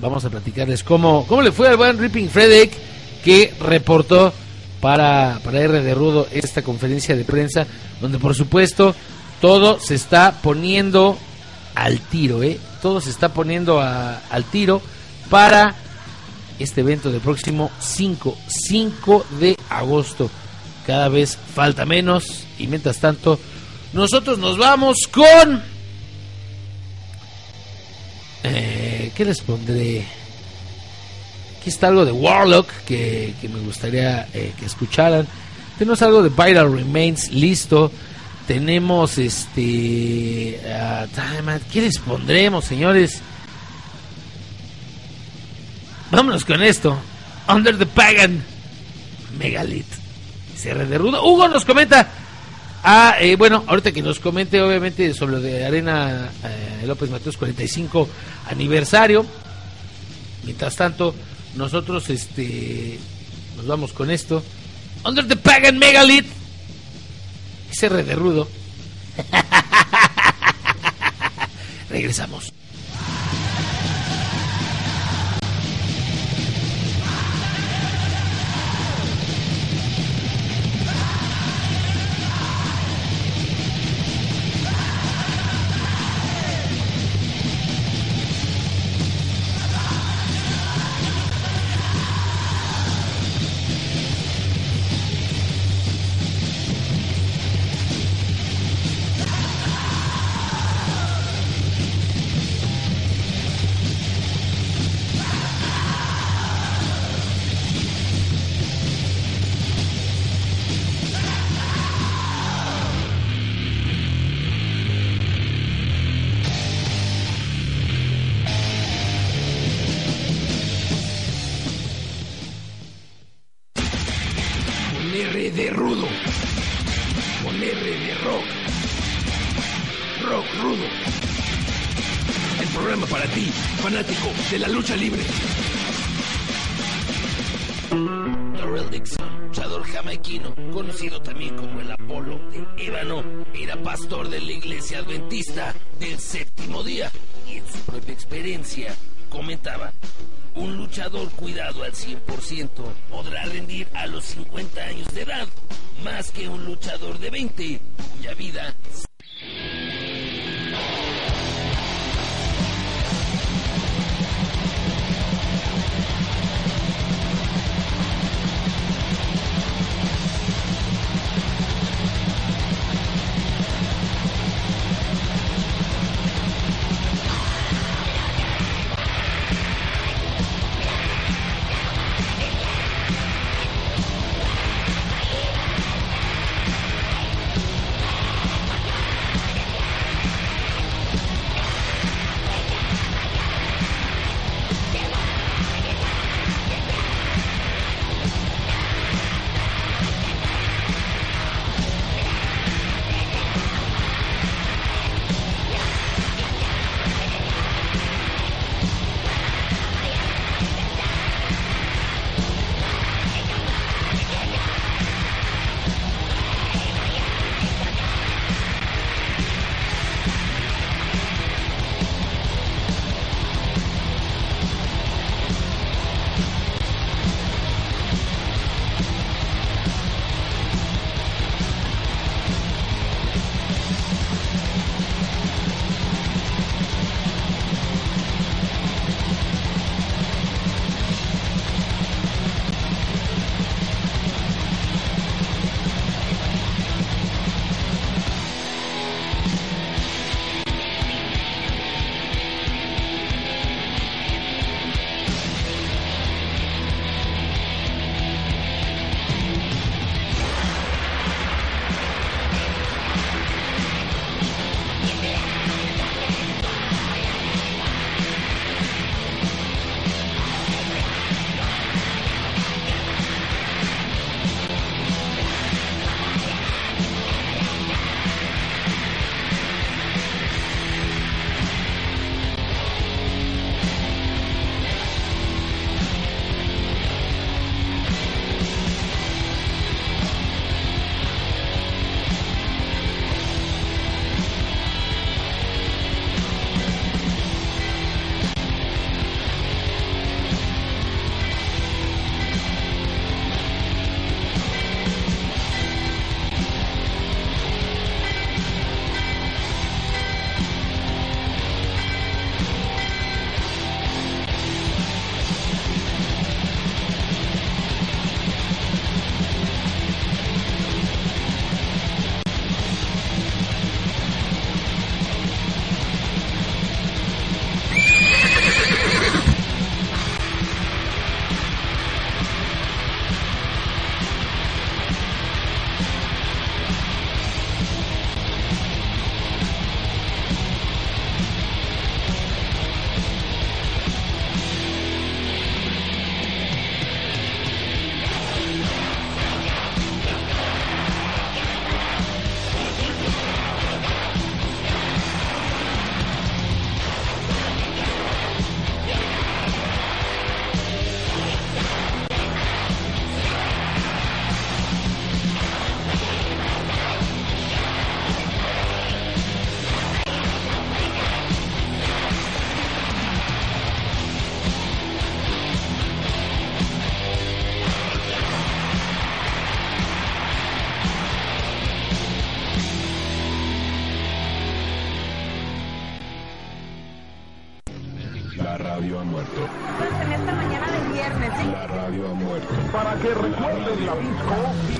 vamos a platicarles cómo, cómo le fue al buen Ripping Frederick que reportó para, para R de Rudo esta conferencia de prensa, donde por supuesto todo se está poniendo al tiro, ¿eh? Todo se está poniendo al tiro para este evento del próximo 5, 5 de agosto. Cada vez falta menos y mientras tanto nosotros nos vamos con... Eh, ¿Qué les pondré? Aquí está algo de Warlock que, me gustaría eh, que escucharan. Tenemos algo de Vital Remains listo. Tenemos este. time- ¿Qué les pondremos, señores? Vámonos con esto. Under the Pagan Megalith. Cierre de rudo. Hugo nos comenta. Ah, eh, bueno, ahorita que nos comente, obviamente, sobre lo de Arena eh, López Mateos 45 aniversario. Mientras tanto, nosotros este nos vamos con esto. Under the Pagan Megalith. Cierre de rudo. Regresamos.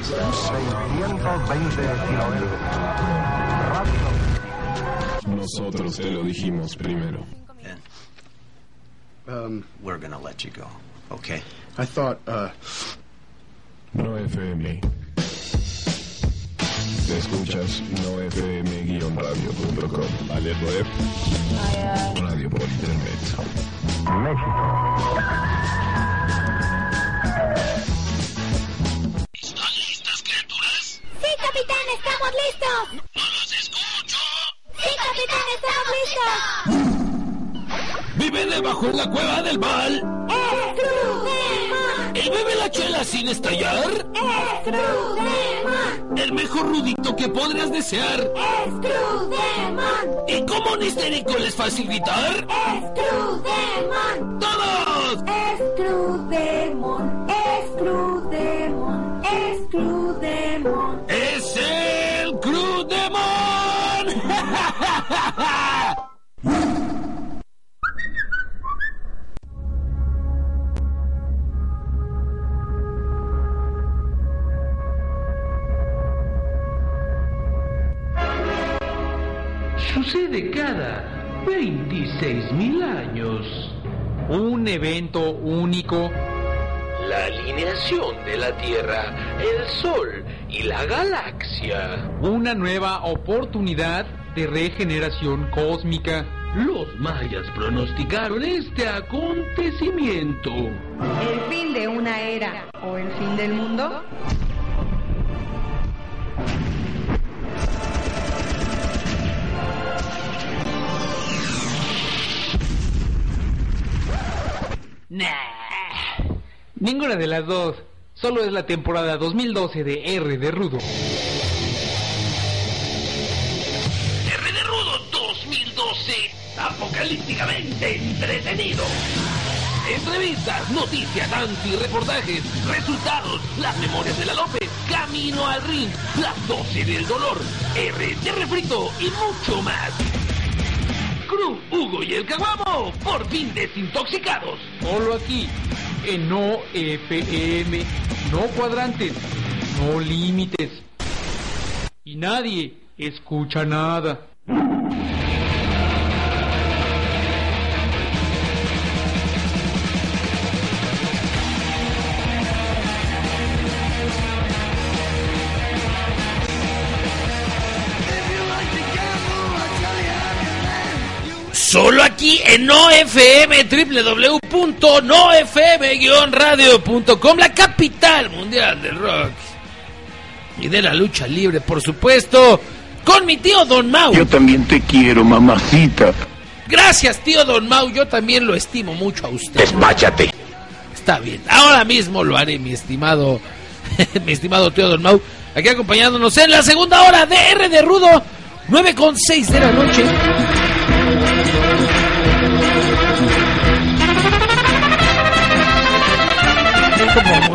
620 kilómetros. Rápido. Nosotros te lo dijimos primero. Um, We're gonna let you go, okay? I thought. Uh... que podrías desear. ¡Es Crudemon! ¿Y cómo un histérico les? ¡Es Crudemon! ¡Todos! ¡Es Sucede cada 26 mil años. Un evento único. La alineación de la Tierra, el Sol y la galaxia. Una nueva oportunidad de regeneración cósmica. Los mayas pronosticaron este acontecimiento. ¿El fin de una era o el fin del mundo? Nah. Ninguna de las dos. Solo es la temporada 2012 de R de Rudo. R de Rudo 2012, apocalípticamente entretenido. Entrevistas, noticias, anti-reportajes, resultados, las memorias de la López, camino al ring, las 12 del dolor, R de refrito y mucho más. Hugo y el Caguamo, por fin desintoxicados. Solo aquí, en No FM. No cuadrantes, no límites. Y nadie escucha nada. Aquí en NoFM, www.nofm-radio.com, la capital mundial del rock y de la lucha libre, por supuesto, con mi tío Don Mau. Yo también te quiero, mamacita. Gracias, tío Don Mau, yo también lo estimo mucho a usted. Despáchate. Está bien, ahora mismo lo haré, mi estimado, mi estimado tío Don Mau, aquí acompañándonos en la segunda hora de R de Rudo, 9 con 6 de la noche.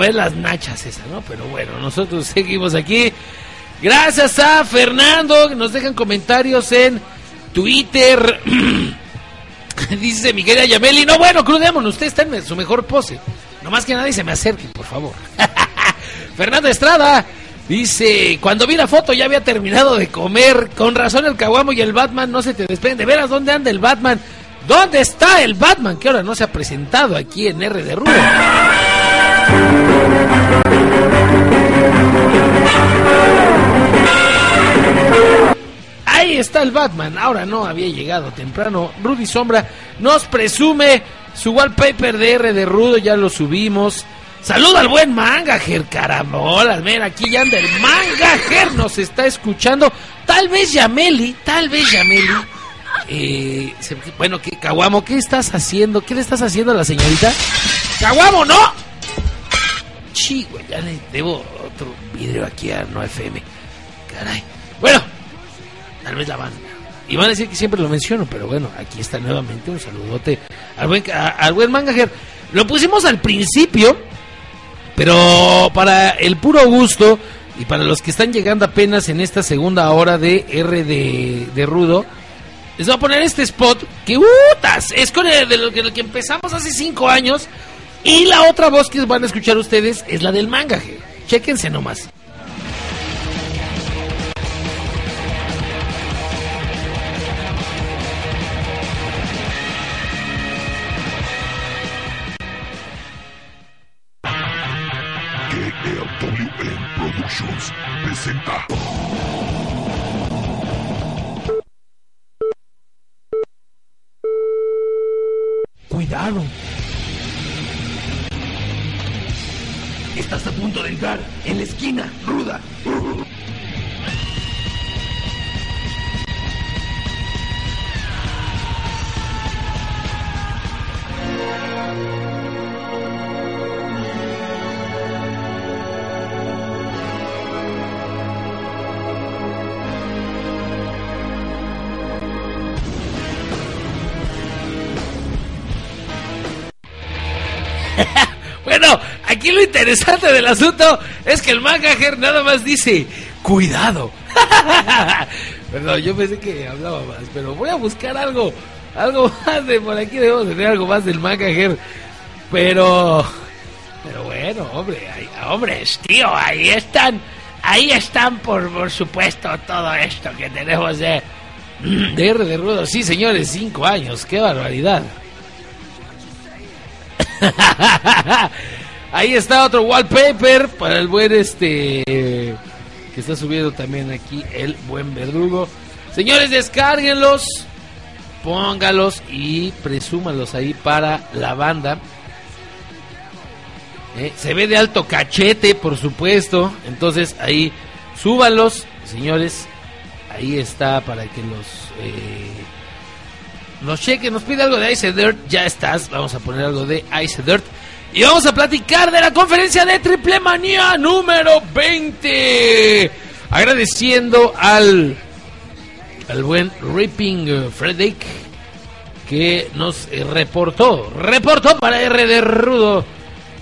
Mover las nachas esa, ¿no? Pero bueno, nosotros seguimos aquí. Gracias a Fernando, nos dejan comentarios en Twitter. Dice mi querida Yameli, no bueno, crudémonos, usted está en su mejor pose. No más que nadie se me acerque, por favor. Fernando Estrada dice, cuando vi la foto ya había terminado de comer. Con razón el caguamo y el Batman no se te despeden. De veras, ¿dónde anda el Batman? ¿Dónde está el Batman? Que ahora no se ha presentado aquí en R de Rudo. Ahí está el Batman. Ahora no había llegado temprano. Rudy Sombra nos presume su wallpaper de R de Rudo. Ya lo subimos. Saluda al buen Mangager, carambolas. Mira, aquí ya anda el Mangager. Nos está escuchando. Tal vez Yameli, tal vez Yameli. Eh, bueno, ¿qué, Caguamo, ¿qué estás haciendo? ¿Qué le estás haciendo a la señorita? ¡Caguamo, no! Sí, güey, ya le debo otro vidrio aquí a No FM. Caray. Bueno, tal vez la banda. Y van a decir que siempre lo menciono, pero bueno, aquí está nuevamente un saludote al buen, a- al buen Mangager. Lo pusimos al principio, pero para el puro gusto y para los que están llegando apenas en esta segunda hora de R de, Rudo, les voy a poner este spot que ¡utas! es con el de lo que empezamos hace cinco años. Y la otra voz que van a escuchar ustedes es la del mangaje. Chéquense nomás. Productions presenta. Cuidado. En la esquina, ruda. Interesante del asunto es que el manager nada más dice, cuidado. Perdón, yo pensé que hablaba más, pero voy a buscar algo, algo más de por aquí debemos tener algo más del manager. Pero, pero bueno, hombre, ahí, hombres, tío, ahí están, ahí están por, por supuesto todo esto que tenemos de, de R de Rudo. Sí, señores, cinco años, qué barbaridad. Ahí está otro wallpaper para el buen este que está subiendo también aquí el buen verdugo. Señores, descárguenlos, póngalos y presúmanlos ahí para la banda. Eh, se ve de alto cachete, por supuesto. Entonces ahí súbanlos, señores. Ahí está para que los eh, nos chequen. Nos pide algo de Ice Dirt. Ya estás. Vamos a poner algo de Ice Dirt. Y vamos a platicar de la conferencia de Triple Manía número 20. Agradeciendo al, al buen Ripping Frederick que nos eh, reportó, reportó para R de Rudo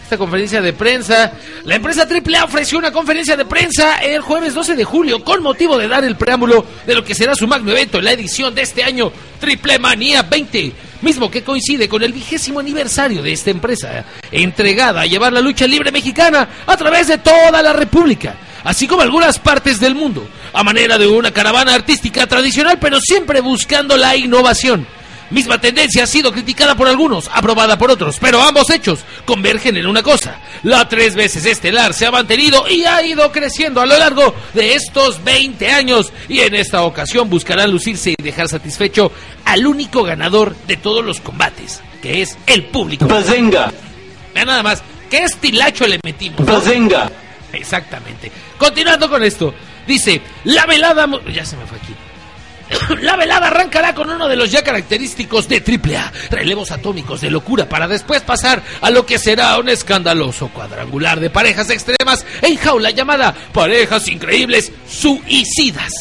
esta conferencia de prensa. La empresa AAA ofreció una conferencia de prensa el jueves 12 de julio con motivo de dar el preámbulo de lo que será su magno evento en la edición de este año Triple Manía 20, mismo que coincide con el vigésimo aniversario de esta empresa, entregada a llevar la lucha libre mexicana a través de toda la República, así como algunas partes del mundo, a manera de una caravana artística tradicional, pero siempre buscando la innovación. Misma tendencia ha sido criticada por algunos, aprobada por otros, pero ambos hechos convergen en una cosa. La tres veces estelar se ha mantenido y ha ido creciendo a lo largo de estos 20 años y en esta ocasión buscarán lucirse y dejar satisfecho al único ganador de todos los combates, que es el público. Bazenga. Vean nada más, ¿qué estilacho le metimos? Bazenga. Exactamente. Continuando con esto, dice, la velada... Ya se me fue aquí. La velada arrancará con uno de los ya característicos de AAA, relevos atómicos de locura, para después pasar a lo que será un escandaloso cuadrangular de parejas extremas en jaula llamada Parejas Increíbles Suicidas,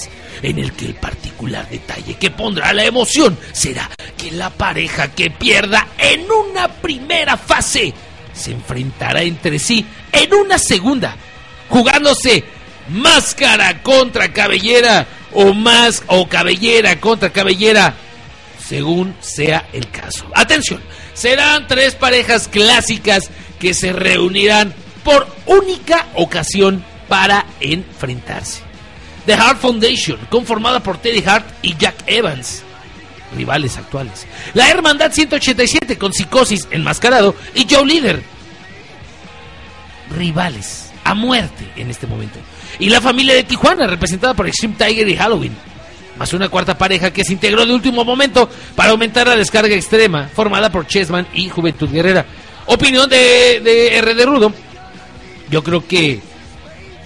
en el que el particular detalle que pondrá la emoción será que la pareja que pierda en una primera fase se enfrentará entre sí en una segunda, jugándose máscara contra cabellera o más o cabellera contra cabellera, según sea el caso. Atención, serán tres parejas clásicas que se reunirán por única ocasión para enfrentarse. The Hart Foundation, conformada por Teddy Hart y Jack Evans, rivales actuales. La Hermandad 187 con Psicosis enmascarado y Joe Leader, rivales a muerte en este momento y la familia de Tijuana, representada por Extreme Tiger y Halloween. Más una cuarta pareja que se integró de último momento para aumentar la descarga extrema, formada por Chessman y Juventud Guerrera. Opinión de, de R. de Rudo. Yo creo que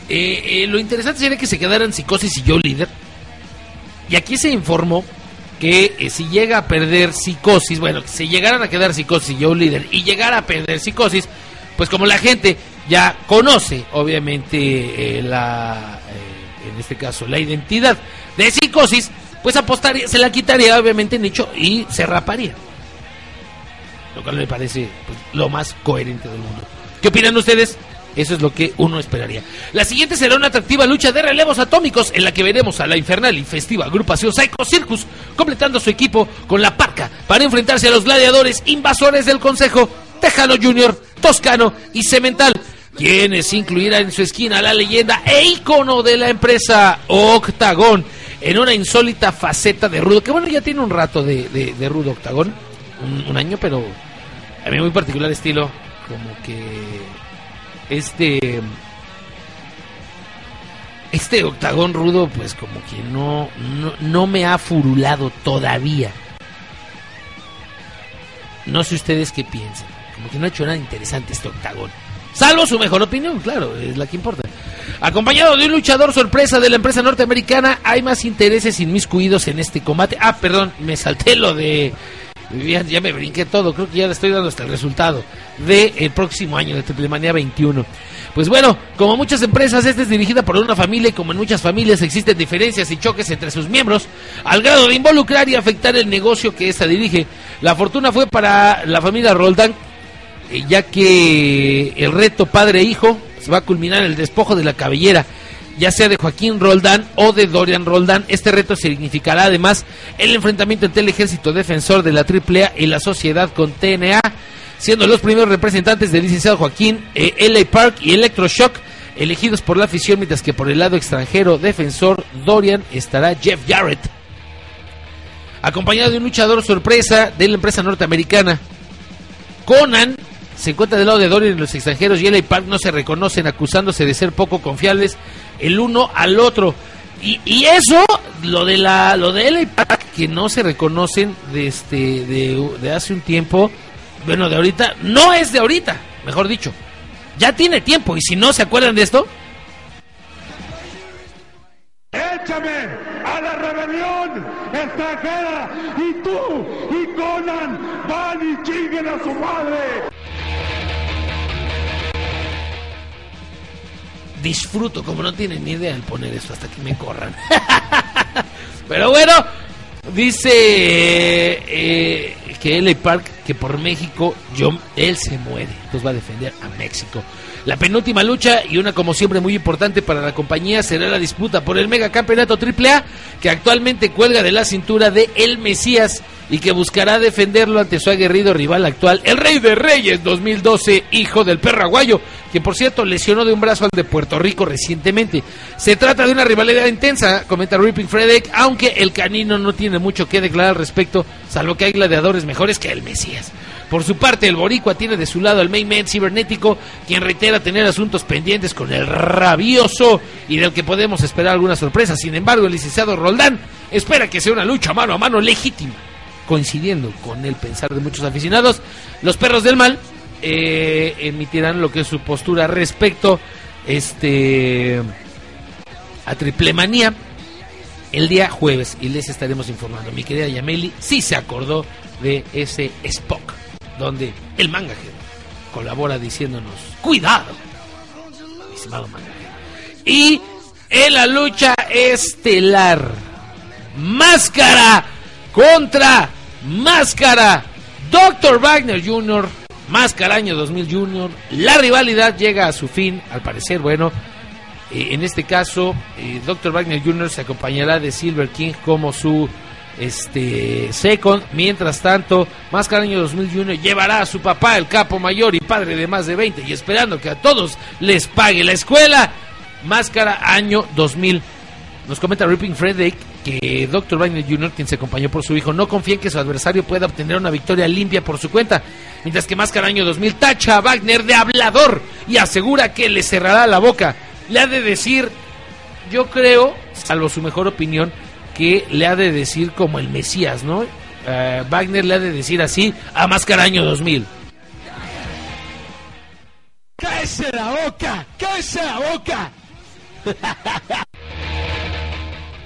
eh, eh, lo interesante sería que se quedaran Psicosis y Joe Líder. Y aquí se informó que eh, si llega a perder Psicosis, bueno, si llegaran a quedar Psicosis y Joe Líder y llegara a perder Psicosis, pues como la gente ya conoce, obviamente, eh, la, eh, en este caso, la identidad de psicosis, pues apostaría, se la quitaría, obviamente, Nicho y se raparía. Lo cual me parece pues, lo más coherente del mundo. ¿Qué opinan ustedes? Eso es lo que uno esperaría. La siguiente será una atractiva lucha de relevos atómicos en la que veremos a la infernal y festiva agrupación Psycho Circus completando su equipo con la parca para enfrentarse a los gladiadores invasores del Consejo Tejano Junior, Toscano y Cemental, quienes incluirán en su esquina la leyenda e ícono de la empresa Octagón en una insólita faceta de Rudo, que bueno, ya tiene un rato de, de, Rudo Octagón, un, un año, pero a mí muy particular estilo, como que este este octagón rudo pues como que no, no, no me ha furulado todavía. No sé ustedes qué piensan como que no ha hecho nada interesante este octagón salvo su mejor opinión claro es la que importa acompañado de un luchador sorpresa de la empresa norteamericana hay más intereses inmiscuidos en este combate ah perdón me salté lo de ya, me brinqué todo, creo que ya le estoy dando hasta el resultado del el próximo año de Triplemanía 21. Pues bueno, como muchas empresas, esta es dirigida por una familia y como en muchas familias existen diferencias y choques entre sus miembros, al grado de involucrar y afectar el negocio que ésta dirige. La fortuna fue para la familia Roldán, eh, ya que el reto padre-hijo se va a culminar el despojo de la cabellera, ya sea de Joaquín Roldán o de Dorian Roldán. Este reto significará además el enfrentamiento entre el ejército defensor de la AAA y la sociedad con TNA, siendo los primeros representantes del licenciado Joaquín eh, LA Park y Electroshock elegidos por la afición, mientras que por el lado extranjero defensor Dorian estará Jeff Jarrett. Acompañado de un luchador sorpresa de la empresa norteamericana. Conan se encuentra del lado de Dorian y los extranjeros y LA Park no se reconocen acusándose de ser poco confiables el uno al otro. Y, y eso, lo de la lo de LA Park, que no se reconocen de, este, de, de hace un tiempo, bueno, de ahorita, no es de ahorita, mejor dicho. Ya tiene tiempo y si no se acuerdan de esto, ¡Échame a la rebelión extranjera! Y tú y Conan van y chinguen a su madre. Disfruto, como no tienen ni idea el poner esto hasta que me corran. Pero bueno, dice eh, eh, que LA Park que por México yo, él se muere, entonces va a defender a México. La penúltima lucha y una como siempre muy importante para la compañía será la disputa por el megacampeonato AAA que actualmente cuelga de la cintura de El Mesías y que buscará defenderlo ante su aguerrido rival actual, el Rey de Reyes 2012, hijo del perro aguayo, que por cierto lesionó de un brazo al de Puerto Rico recientemente. Se trata de una rivalidad intensa, comenta Ripping Frederick, aunque el canino no tiene mucho que declarar al respecto, salvo que hay gladiadores mejores que el Mesías. Por su parte, el Boricua tiene de su lado al main man cibernético, quien reitera tener asuntos pendientes con el rabioso y del que podemos esperar alguna sorpresa. Sin embargo, el licenciado Roldán espera que sea una lucha mano a mano legítima. Coincidiendo con el pensar de muchos aficionados, los perros del mal eh, emitirán lo que es su postura respecto este a Triple Manía el día jueves y les estaremos informando. Mi querida Yameli sí se acordó de ese Spock donde el manga colabora diciéndonos cuidado, estimado Y en la lucha estelar, máscara contra máscara, Dr. Wagner Jr., máscara año 2000 Jr., la rivalidad llega a su fin, al parecer, bueno, eh, en este caso, eh, Dr. Wagner Jr. se acompañará de Silver King como su este second. Mientras tanto, Máscara Año 2001 llevará a su papá, el capo mayor y padre de más de 20, y esperando que a todos les pague la escuela. Máscara Año 2000. Nos comenta Ripping Frederick que Dr. Wagner Jr., quien se acompañó por su hijo, no confía en que su adversario pueda obtener una victoria limpia por su cuenta. Mientras que Máscara Año 2000 tacha a Wagner de hablador y asegura que le cerrará la boca. Le ha de decir, yo creo, salvo su mejor opinión, que le ha de decir como el Mesías, ¿no? Uh, Wagner le ha de decir así a Máscara Año 2000. ¡Cállese la boca! ¡Cállese la boca!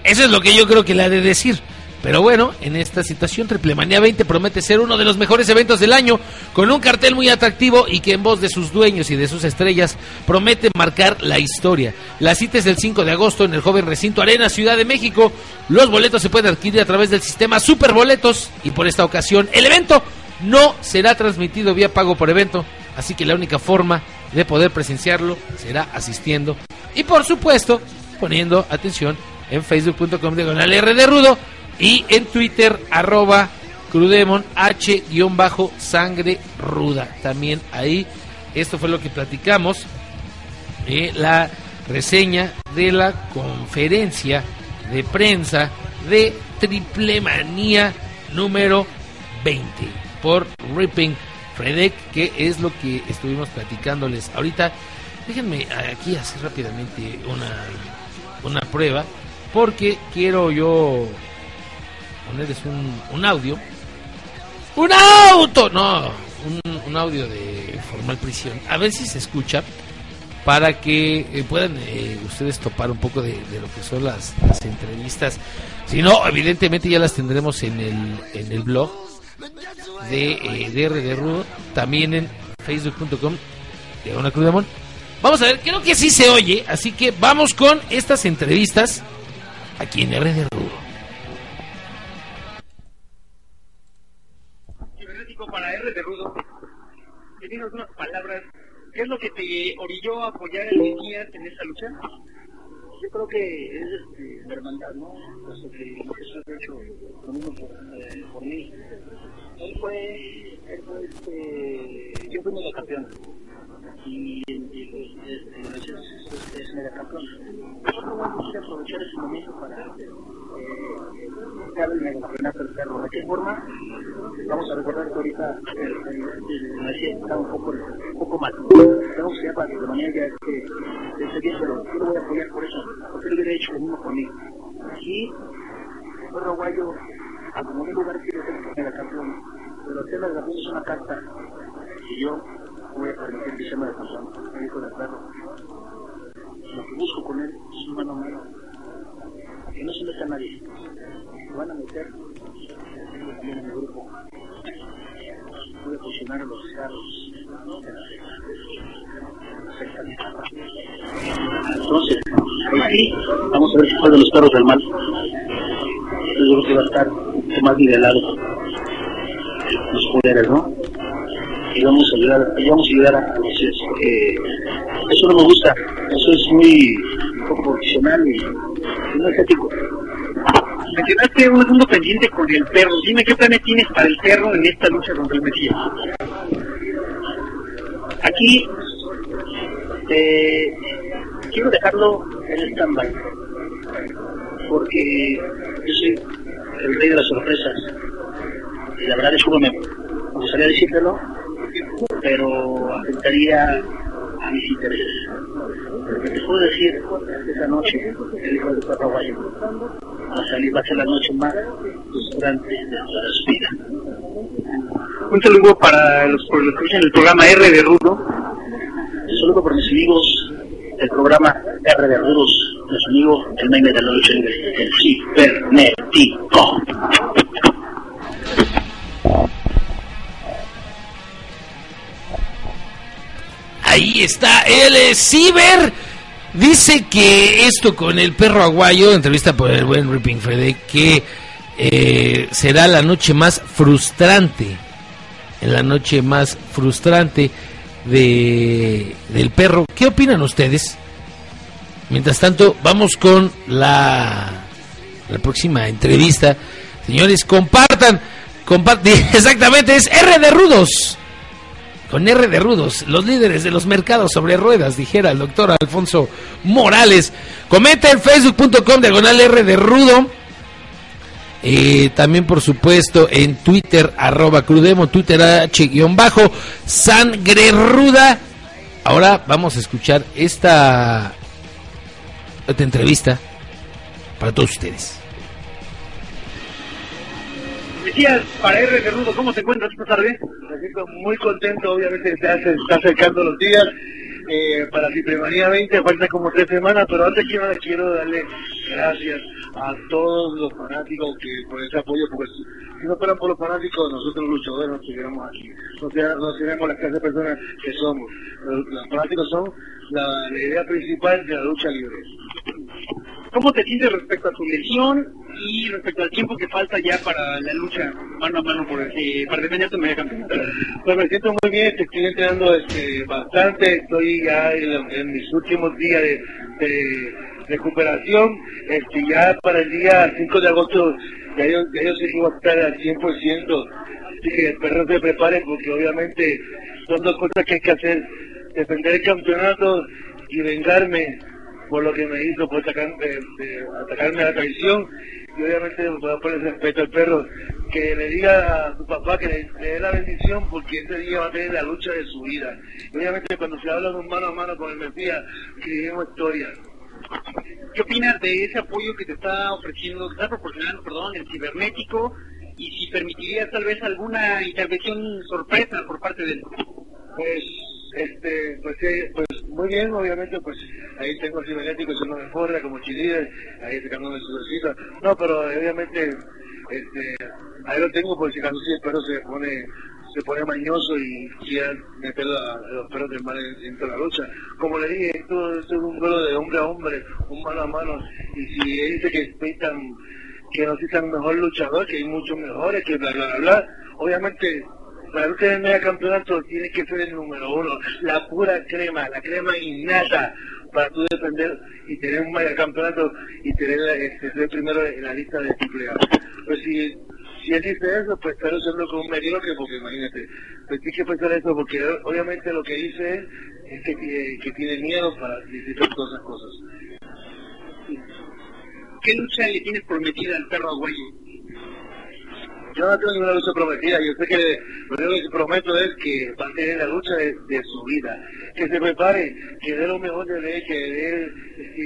Eso es lo que yo creo que le ha de decir. Pero bueno, en esta situación, Triple Manía 20 promete ser uno de los mejores eventos del año, con un cartel muy atractivo y que en voz de sus dueños y de sus estrellas promete marcar la historia. La cita es el 5 de agosto en el joven recinto Arena, Ciudad de México. Los boletos se pueden adquirir a través del sistema Superboletos y por esta ocasión el evento no será transmitido vía pago por evento, así que la única forma de poder presenciarlo será asistiendo y por supuesto poniendo atención en facebook.com diagonal de Rudo y en Twitter, arroba Crudemon H-sangre ruda. También ahí, esto fue lo que platicamos. Eh, la reseña de la conferencia de prensa de Triple Manía número 20 por Ripping Fredek, que es lo que estuvimos platicándoles ahorita. Déjenme aquí hacer rápidamente una, una prueba, porque quiero yo ponerles un, un audio. ¡Un auto! No, un, un, audio de formal prisión. A ver si se escucha para que eh, puedan eh, ustedes topar un poco de, de lo que son las, las, entrevistas. Si no, evidentemente ya las tendremos en el, en el blog de eh, DR de Rudo, también en facebook.com de una Crudamón. Vamos a ver, creo que sí se oye, así que vamos con estas entrevistas aquí en R de Rudo. Para R de Rudo. dinos unas palabras. ¿Qué es lo que te orilló a apoyar a Elías en esta lucha? Yo creo que es este, la hermandad, ¿no? Puesto que eso ha hecho lo mismo por, eh, mí. Él fue, él fue este, yo fui mega. Y, y, este, gracias, es, es mega campeón. Nosotros vamos a aprovechar ese momento para eh, dar el mega campeonato del perro. ¿De qué forma? Vamos a recordar que ahorita el, el, el, el está un poco, un poco mal. A ir para que de manera ya que ese día, pero yo lo voy a apoyar por eso, porque lo hubiera hecho lo mismo conmigo. Aquí, el perro guayo, a como un lugar quiere ser mega campeón, pero el tema de la campeón es una carta y yo voy a permitir que sea mega campeón, me dijo de perro. Lo que busco con él es un mano a mano, que no se meta nadie, se van a meter, tengo en mi grupo, posicionar a los carros, entonces, aquí vamos a ver fue de los perros del mal. Yo creo que va a estar más nivelado los poderes, ¿no? Y vamos a ayudar, vamos a ayudar a los eh, eso no me gusta, eso es muy poco profesional y, no es ético. Mencionaste un asunto pendiente con el perro. Dime qué planes tienes para el perro en esta lucha contra el Mesías. Aquí eh, quiero dejarlo en stand-by porque yo soy el rey de las sorpresas y la verdad es que me, me gustaría decírtelo pero afectaría a mis intereses lo que te puedo decir esa noche el hijo del Papa Guayo a salir va a ser la noche más frustrante de toda su vida Un saludo para los, los que escuchan el programa R de Rudo. Un saludo por mis amigos del programa R de Rudos, nuestro amigo el meme de la lucha libre, el cibernético. Ahí está el Ciber. Dice que esto con el perro aguayo, entrevista por el buen Ripping Fede, que eh, será la noche más frustrante, en la noche más frustrante de, del perro. ¿Qué opinan ustedes? Mientras tanto, vamos con la, la próxima entrevista. Señores, compartan, compartan, exactamente, es R de Rudos. Con R de Rudos, los líderes de los mercados sobre ruedas, dijera el doctor Alfonso Morales. Comenta en facebook.com diagonal R de Rudo. Eh, también, por supuesto, en Twitter, arroba crudemo, Twitter H-bajo, sangre ruda. Ahora vamos a escuchar esta, esta entrevista para todos ustedes. Decías, para R de Rudo, ¿cómo te encuentras esta tarde? Me muy contento, obviamente se hace, está acercando los días. Eh, para Cipremanía 20 falta como tres semanas, pero antes que nada quiero darle gracias a todos los fanáticos que por ese apoyo, porque si no fueran por los fanáticos, nosotros luchadores no estuviéramos aquí, no, no seríamos las clase de personas que somos. Los fanáticos son la, idea principal de la lucha libre. ¿Cómo te sientes respecto a tu lesión y respecto al tiempo que falta ya para la lucha mano a mano por eh, para defender tu media campeonato? Pues me siento muy bien, estoy entrenando este, bastante, estoy ya en, en mis últimos días de, recuperación, este, ya para el día 5 de agosto ya yo, ya yo sé que voy a estar al 100%, así que espero que se preparen porque obviamente son dos cosas que hay que hacer, defender el campeonato y vengarme por lo que me hizo, por atacar- de- de atacarme a la traición y obviamente a poner respeto al perro, que le diga a su papá que le, dé la bendición porque ese día va a tener la lucha de su vida. Y obviamente cuando se habla de un mano a mano con el Mesías, escribimos historia. ¿Qué opinas de ese apoyo que te está ofreciendo, que está perdón, el cibernético? Y si permitirías tal vez alguna intervención sorpresa por parte de él. Pues, este, pues, sí, pues muy bien, obviamente, pues ahí tengo el cibernético, eso no me forra como chilíder, ahí sacándome su versita. No, pero obviamente, este, ahí lo tengo por si acaso si el perro se pone, se pone mañoso y quiera meter a, los perros del mal en, en toda la lucha. Como le dije, esto, es un duelo de hombre a hombre, un mano a mano, y si él dice que estoy tan, que no soy tan mejor luchador, que hay muchos mejores, que bla, bla, bla, bla, obviamente para usted tener media campeonato tiene que ser el número uno, la pura crema, la crema innata para tú defender y tener un media campeonato y tener este, ser primero en la lista de A. Pues si, si él dice eso, pues está usando como un mediocre, porque imagínate, pues tiene que pensar eso, porque obviamente lo que dice es que, que, que tiene miedo para decir todas esas cosas. ¿Qué lucha le tienes prometida al perro Aguayo? Yo no tengo ninguna lucha prometida, yo sé que lo único que prometo es que va a tener la lucha de, de su vida, que se prepare, que dé lo mejor de él, que dé el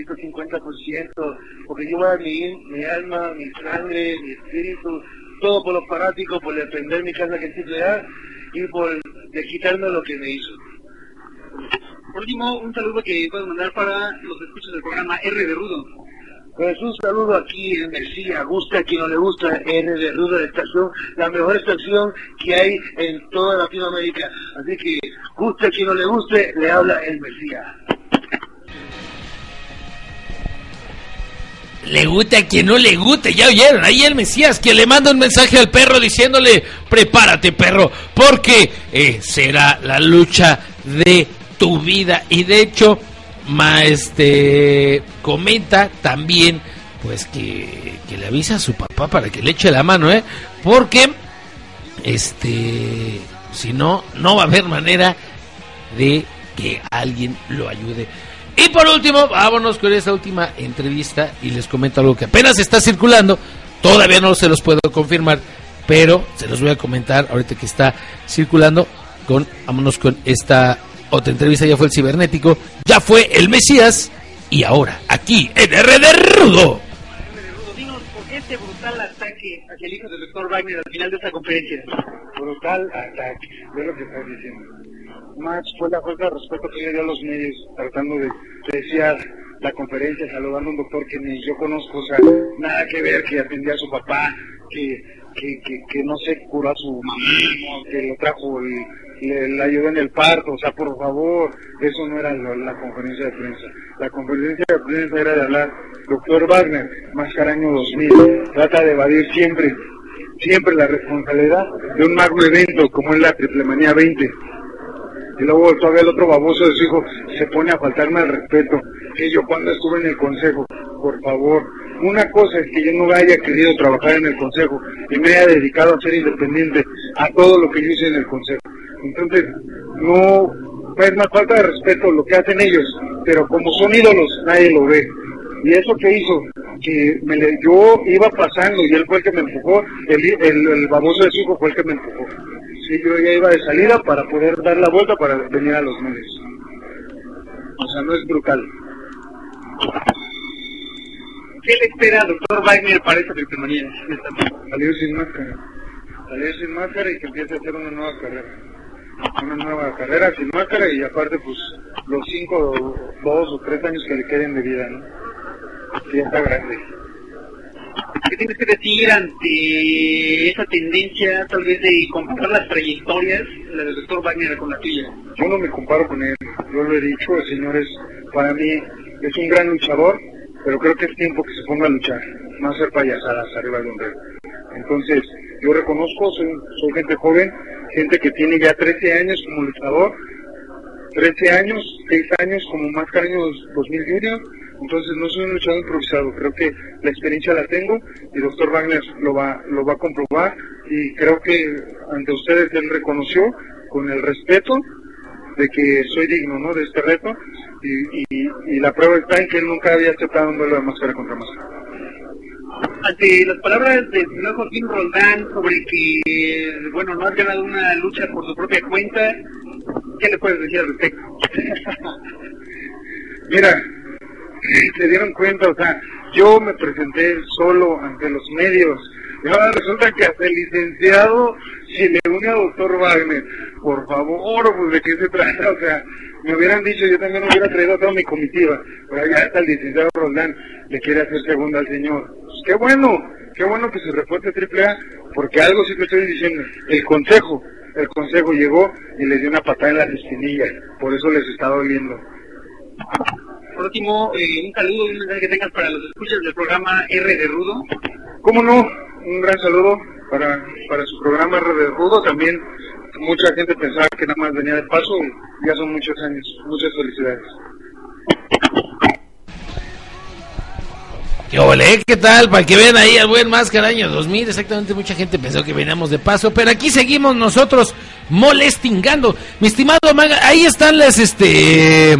150%, porque yo voy a mi, mi alma, mi sangre, mi espíritu, todo por los fanáticos, por defender mi casa que es triple A y por de quitarme lo que me hizo. Por último, un saludo que puedo mandar para los escuchas del programa R de Rudo. Pues saludo aquí en Mesía, gusta a quien no le gusta R de Rudo de estación, la mejor estación que hay en toda Latinoamérica. Así que guste a quien no le guste, le habla el Mesías. Le guste a quien no le guste, ya oyeron, ahí el Mesías que le manda un mensaje al perro diciéndole, prepárate perro, porque eh, será la lucha de tu vida. Y de hecho, ma, este, comenta también, pues que, que le avisa a su papá para que le eche la mano, ¿eh? Porque, este, si no, no va a haber manera de que alguien lo ayude. Y por último, vámonos con esta última entrevista y les comento algo que apenas está circulando. Todavía no se los puedo confirmar, pero se los voy a comentar ahorita que está circulando. Con, vámonos con esta otra entrevista. Ya fue el cibernético, ya fue el Mesías y ahora aquí en RD Rudo. Dinos, ¿por qué este brutal ataque hacia el hijo del doctor Wagner al final de esta conferencia? Brutal ataque, es lo que estás diciendo. Más fue la falta de respeto que le dio a los medios tratando de desear la conferencia, saludando a un doctor que ni yo conozco, o sea, nada que ver, que atendía a su papá, que, que, que, que no se curó a su mamá, que lo trajo, y le, le ayudó en el parto, o sea, por favor, eso no era lo- la conferencia de prensa. La conferencia de prensa era de hablar, doctor Wagner, Máscara año 2000, trata de evadir siempre, siempre la responsabilidad de un magno evento como es la Triplemanía 20 y luego todavía el otro baboso de su se pone a faltarme al respeto. Que yo cuando estuve en el consejo, por favor, una cosa es que yo no haya querido trabajar en el consejo y me haya dedicado a ser independiente a todo lo que yo hice en el consejo. Entonces, no es más falta de respeto lo que hacen ellos, pero como son ídolos, nadie lo ve. Y eso que hizo, que me le- yo iba pasando y él fue el que me empujó, el, el, el baboso de su hijo fue el que me empujó. Sí, yo ya iba de salida para poder dar la vuelta para venir a los medios. O sea, no es brutal. ¿Qué le espera doctor Wagner para esta triplemanía? Salir sin máscara. Salir sin máscara y que empiece a hacer una nueva carrera. Una nueva carrera sin máscara y aparte pues los cinco, dos o tres años que le queden de vida, ¿no? Que ya está grande. ¿Qué tienes que decir ante esa tendencia tal vez de comparar las trayectorias, la del doctor Wagner con la tuya? Yo no me comparo con él, yo lo he dicho, señores, para mí es un gran luchador, pero creo que es tiempo que se ponga a luchar, no hacer payasadas arriba de un ring. Entonces, yo reconozco, soy, soy gente joven, gente que tiene ya 13 años como luchador, 13 años, 6 años como Máscara años 2000 Junior, entonces no soy un luchador improvisado, creo que la experiencia la tengo y Dr. Wagner lo va, lo va a comprobar y creo que ante ustedes él reconoció con el respeto de que soy digno ¿no? de este reto y, y la prueba está en que él nunca había aceptado un duelo de máscara contra máscara. Ante las palabras del señor Joaquín Roldán sobre que, bueno, no has ganado una lucha por tu propia cuenta, ¿qué le puedes decir al respecto? Mira, se dieron cuenta, o sea, yo me presenté solo ante los medios. Y ahora resulta que hasta el licenciado se le une a doctor Wagner. Por favor, pues de qué se trata, o sea, me hubieran dicho, yo también hubiera traído a toda mi comitiva, pero ya hasta el licenciado Roldán le quiere hacer segunda al señor. Qué bueno, qué bueno que se refuerce triple A, porque algo sí te estoy diciendo, el consejo, el consejo llegó y les dio una patada en las espinillas, por eso les está doliendo. Por último, eh, un saludo y un mensaje que tengas para los escuchas del programa R de Rudo. ¿Cómo no? Un gran saludo para, para su programa R de Rudo, también mucha gente pensaba que nada más venía de paso y ya son muchos años. Muchas felicidades. ¿Qué ole? ¿Qué tal? Para que vean ahí al buen Máscara año 2000. Exactamente, mucha gente pensó que veníamos de paso. Pero aquí seguimos nosotros molestingando. Mi estimado Maga, ahí están las, este...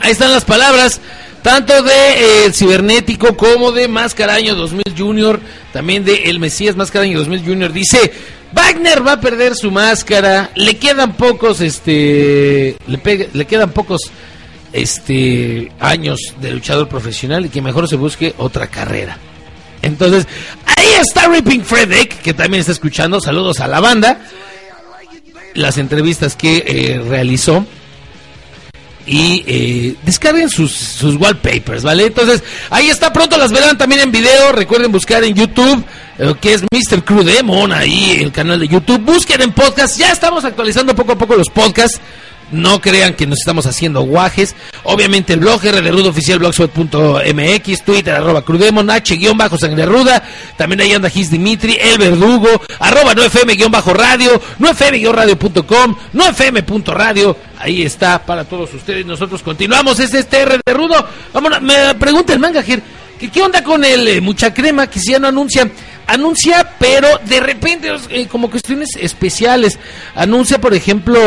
Ahí están las palabras. Tanto de eh, Cibernético como de Máscara año 2000 Junior. También de El Mesías Máscara año 2000 Junior. Dice... Wagner va a perder su máscara. Le quedan pocos, este... Le, pega- le quedan pocos este años de luchador profesional y que mejor se busque otra carrera. Entonces, ahí está Ripping Frederick, que también está escuchando. Saludos a la banda. Las entrevistas que eh, realizó. Y eh, descarguen sus, sus wallpapers, ¿vale? Entonces, ahí está, pronto las verán también en video. Recuerden buscar en YouTube, eh, que es Mr. Crew Demon, ahí el canal de YouTube. Busquen en podcast, ya estamos actualizando poco a poco los podcasts. No crean que nos estamos haciendo guajes. Obviamente el blog Rudo Oficial Blogspot.mx, Twitter arroba Crudemon, H guion bajo. También ahí anda Gis Dimitri, El Verdugo, arroba no FM guion bajo radio, no FM guion radio.com, no FM punto radio. Ahí está para todos ustedes. Nosotros continuamos. Es este R de Rudo. Vámonos, me pregunta el mangajer. ¿Qué, ¿Qué onda con el eh, mucha crema que si ya no anuncia? Anuncia, pero de repente, eh, como cuestiones especiales. Anuncia, por ejemplo,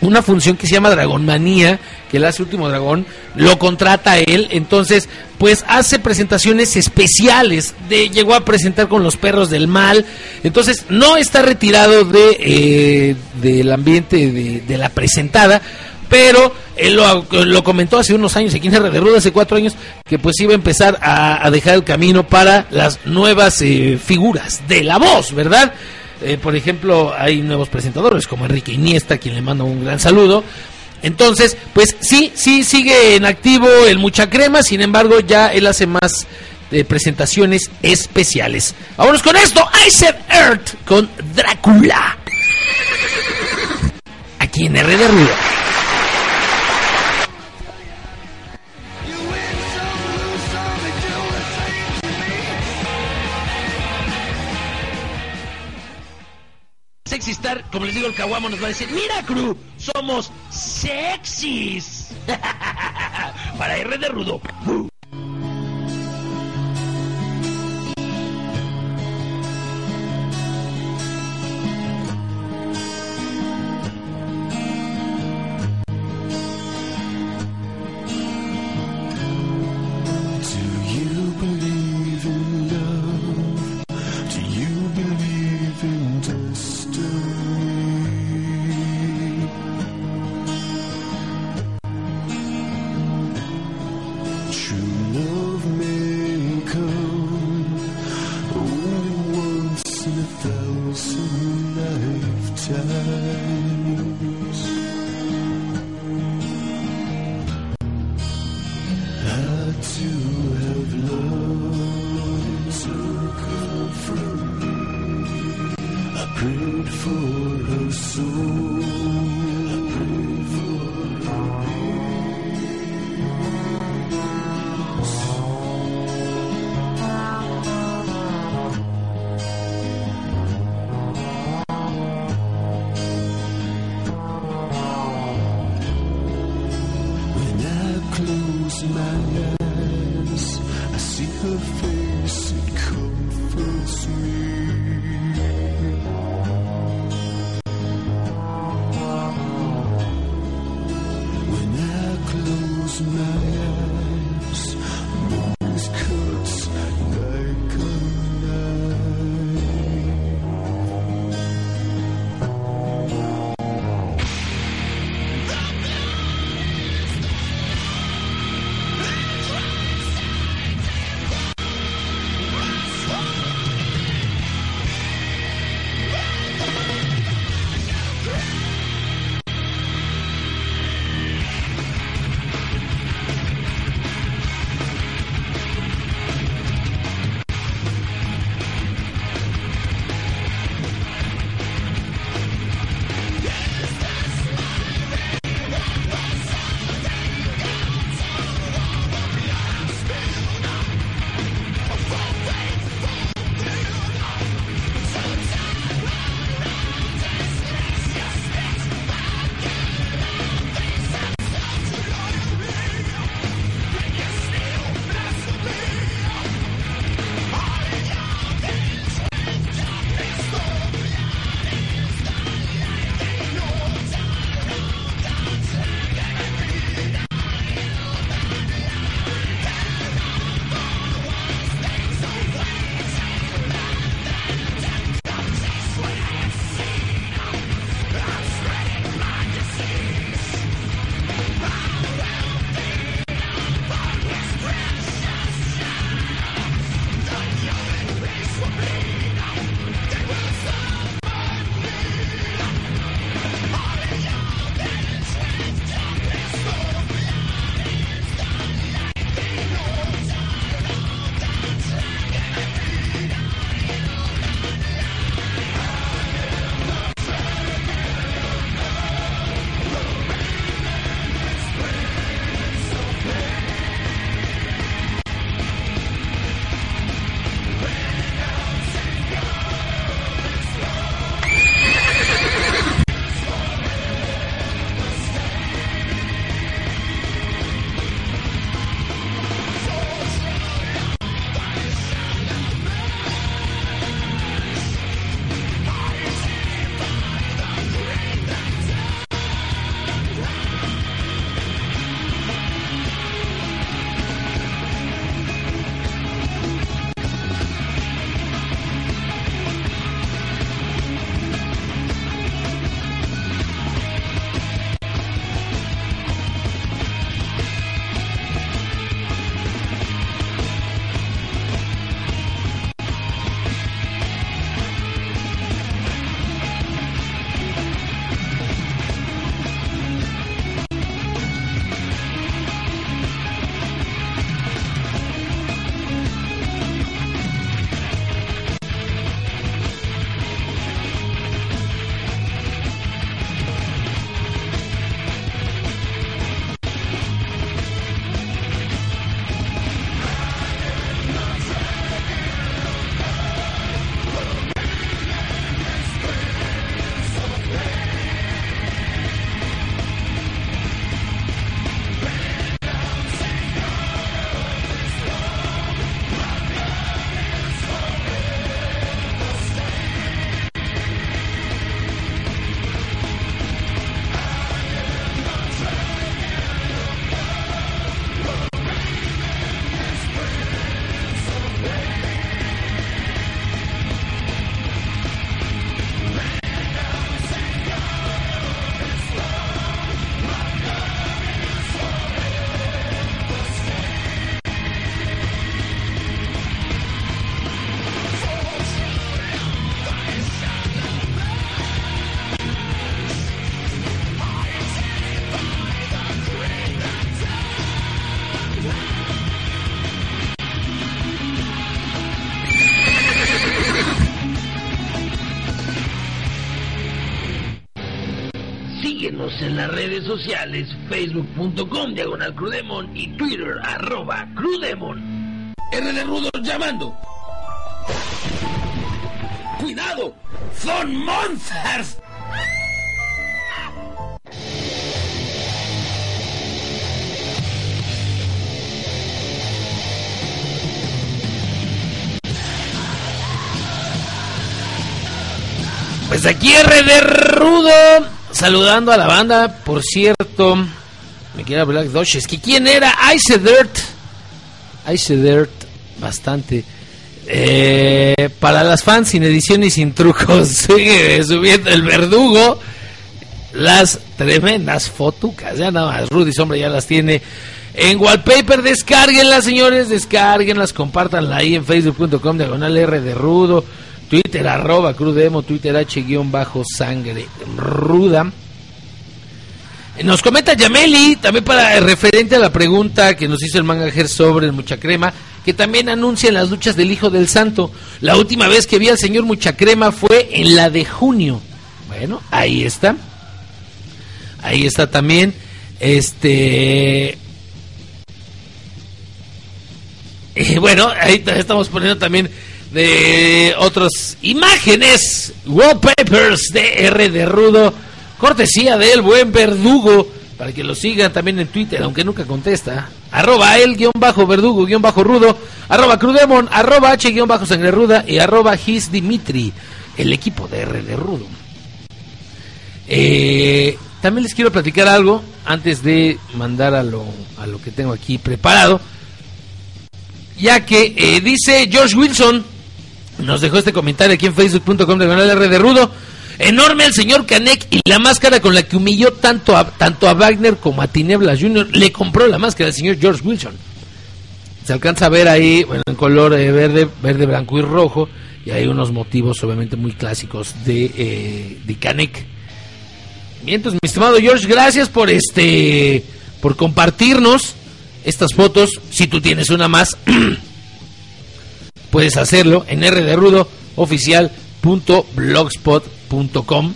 una función que se llama Dragonmanía, que él hace Último Dragón, lo contrata él, entonces pues hace presentaciones especiales, de, llegó a presentar con los perros del mal, entonces no está retirado de eh, del ambiente de, la presentada, pero él lo, comentó hace unos años aquí en de Ruda, hace cuatro años, que pues iba a empezar a, a dejar el camino para las nuevas eh, figuras de la voz, ¿verdad? Eh, por ejemplo, hay nuevos presentadores como Enrique Iniesta, quien le mando un gran saludo. Entonces, pues sí, sí sigue en activo el Mucha Crema, sin embargo, ya él hace más eh, presentaciones especiales. Vámonos con esto, I Said Earth con Drácula. Aquí en R de Sexy Star, como les digo, el Caguamo nos va a decir, mira crew, somos sexys. Para R de Rudo. En las redes sociales, facebook.com diagonal crudemon y twitter arroba crudemon. R de Rudo llamando. ¡Cuidado! ¡Son monsters! Pues aquí R de Rudo, saludando a la banda, por cierto, me quiero Black Dodge, es que quién era Ice Dirt, Ice Dirt, bastante. Eh, para las fans sin edición y sin trucos, sigue subiendo el verdugo. Las tremendas fotucas, ya nada más, Rudy Sombra ya las tiene en wallpaper, descárguenlas señores, descárguenlas, compártanla ahí en facebook.com diagonal R de Rudo, Twitter arroba crudemo, Twitter H guion bajo sangre ruda. Nos comenta Yameli, también para referente a la pregunta que nos hizo el mangajer sobre el mucha crema, que también anuncian las luchas del Hijo del Santo. La última vez que vi al señor mucha crema fue en la de junio. Bueno, ahí está. Ahí está también. Este. Y bueno, ahí estamos poniendo también de otras imágenes, wallpapers de R de Rudo, cortesía del buen verdugo, para que lo sigan también en Twitter, aunque nunca contesta. Arroba el guion bajo verdugo guion bajo rudo, arroba crudemon, arroba h guion bajo sangre ruda y arroba his dimitri, el equipo de R de Rudo. Eh, también les quiero platicar algo antes de mandar a lo, a lo que tengo aquí preparado. Ya que eh, dice George Wilson, nos dejó este comentario aquí en facebook.com de R de Rudo. Enorme el señor Canek y la máscara con la que humilló tanto a, tanto a Wagner como a Tineblas Jr. Le compró la máscara al señor George Wilson. Se alcanza a ver ahí, bueno, en color eh, verde, verde, blanco y rojo. Y hay unos motivos obviamente muy clásicos de, eh, de Canek. Bien, mi estimado George, gracias por este por compartirnos estas fotos. Si tú tienes una más, puedes hacerlo en rderudo.oficial.blogspot.com.